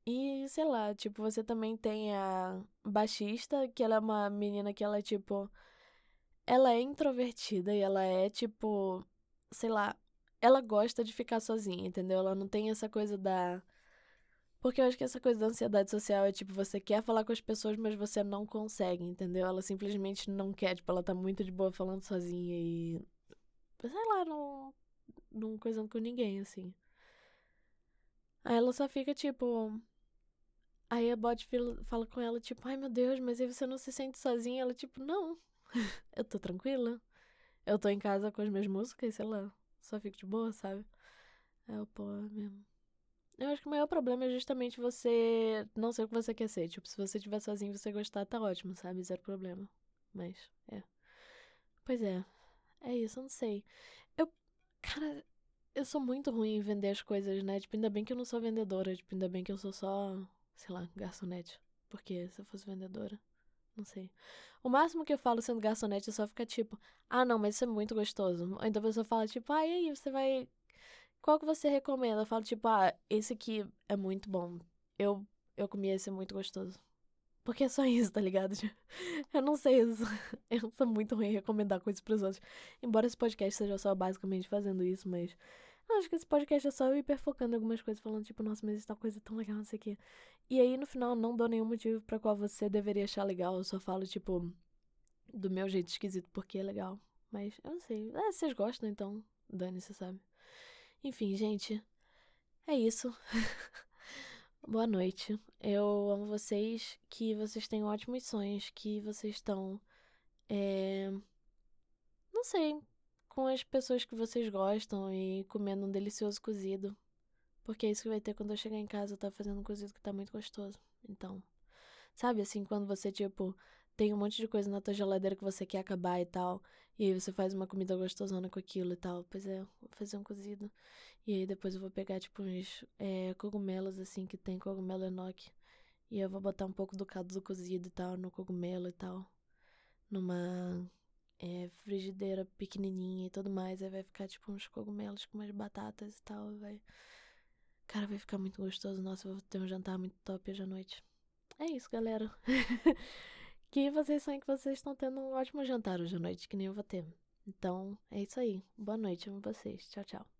E, sei lá, tipo, você também tem a baixista, que ela é uma menina que ela é, tipo. Ela é introvertida e ela é, tipo. Sei lá. Ela gosta de ficar sozinha, entendeu? Ela não tem essa coisa da Porque eu acho que essa coisa da ansiedade social é tipo, você quer falar com as pessoas, mas você não consegue, entendeu? Ela simplesmente não quer, tipo, ela tá muito de boa falando sozinha e. Sei lá, não. Não coisando com ninguém, assim. Aí ela só fica tipo. Aí a bot fala com ela, tipo, ai meu Deus, mas aí você não se sente sozinha? Ela, tipo, não. eu tô tranquila. Eu tô em casa com as minhas músicas, sei lá. Só fico de boa, sabe? É o pô, mesmo. Eu acho que o maior problema é justamente você não ser o que você quer ser. Tipo, se você estiver sozinho e você gostar, tá ótimo, sabe? Zero problema. Mas, é. Pois é. É isso, eu não sei. Eu. Cara, eu sou muito ruim em vender as coisas, né? Tipo, ainda bem que eu não sou vendedora. Tipo, ainda bem que eu sou só, sei lá, garçonete. Porque se eu fosse vendedora, não sei. O máximo que eu falo sendo garçonete é só ficar tipo, ah, não, mas isso é muito gostoso. Ou então a pessoa fala, tipo, ah, e aí, você vai qual que você recomenda? Eu falo, tipo, ah, esse aqui é muito bom. Eu, eu comi esse, é muito gostoso. Porque é só isso, tá ligado? Eu não sei isso. Eu sou muito ruim em recomendar coisas pros outros. Embora esse podcast seja só basicamente fazendo isso, mas. Eu acho que esse podcast é só eu hiperfocando em algumas coisas, falando, tipo, nossa, mas essa coisa é tão legal, não sei o quê. E aí, no final, não dou nenhum motivo pra qual você deveria achar legal. Eu só falo, tipo, do meu jeito esquisito, porque é legal. Mas, eu não sei. Ah, vocês gostam, então, dane-se, sabe? Enfim, gente, é isso. Boa noite. Eu amo vocês, que vocês tenham ótimos sonhos, que vocês estão. É... Não sei, com as pessoas que vocês gostam e comendo um delicioso cozido. Porque é isso que vai ter quando eu chegar em casa, eu tá fazendo um cozido que tá muito gostoso. Então, sabe assim, quando você, tipo, tem um monte de coisa na tua geladeira que você quer acabar e tal. E aí você faz uma comida gostosona com aquilo e tal. Pois é, vou fazer um cozido. E aí depois eu vou pegar, tipo, uns é, cogumelos, assim, que tem cogumelo enoque. E eu vou botar um pouco do caldo do cozido e tal, no cogumelo e tal. Numa é, frigideira pequenininha e tudo mais. Aí vai ficar, tipo, uns cogumelos com umas batatas e tal. Vai... Cara, vai ficar muito gostoso. Nossa, eu vou ter um jantar muito top hoje à noite. É isso, galera. que vocês sonhem que vocês estão tendo um ótimo jantar hoje à noite, que nem eu vou ter. Então, é isso aí. Boa noite, amo vocês. Tchau, tchau.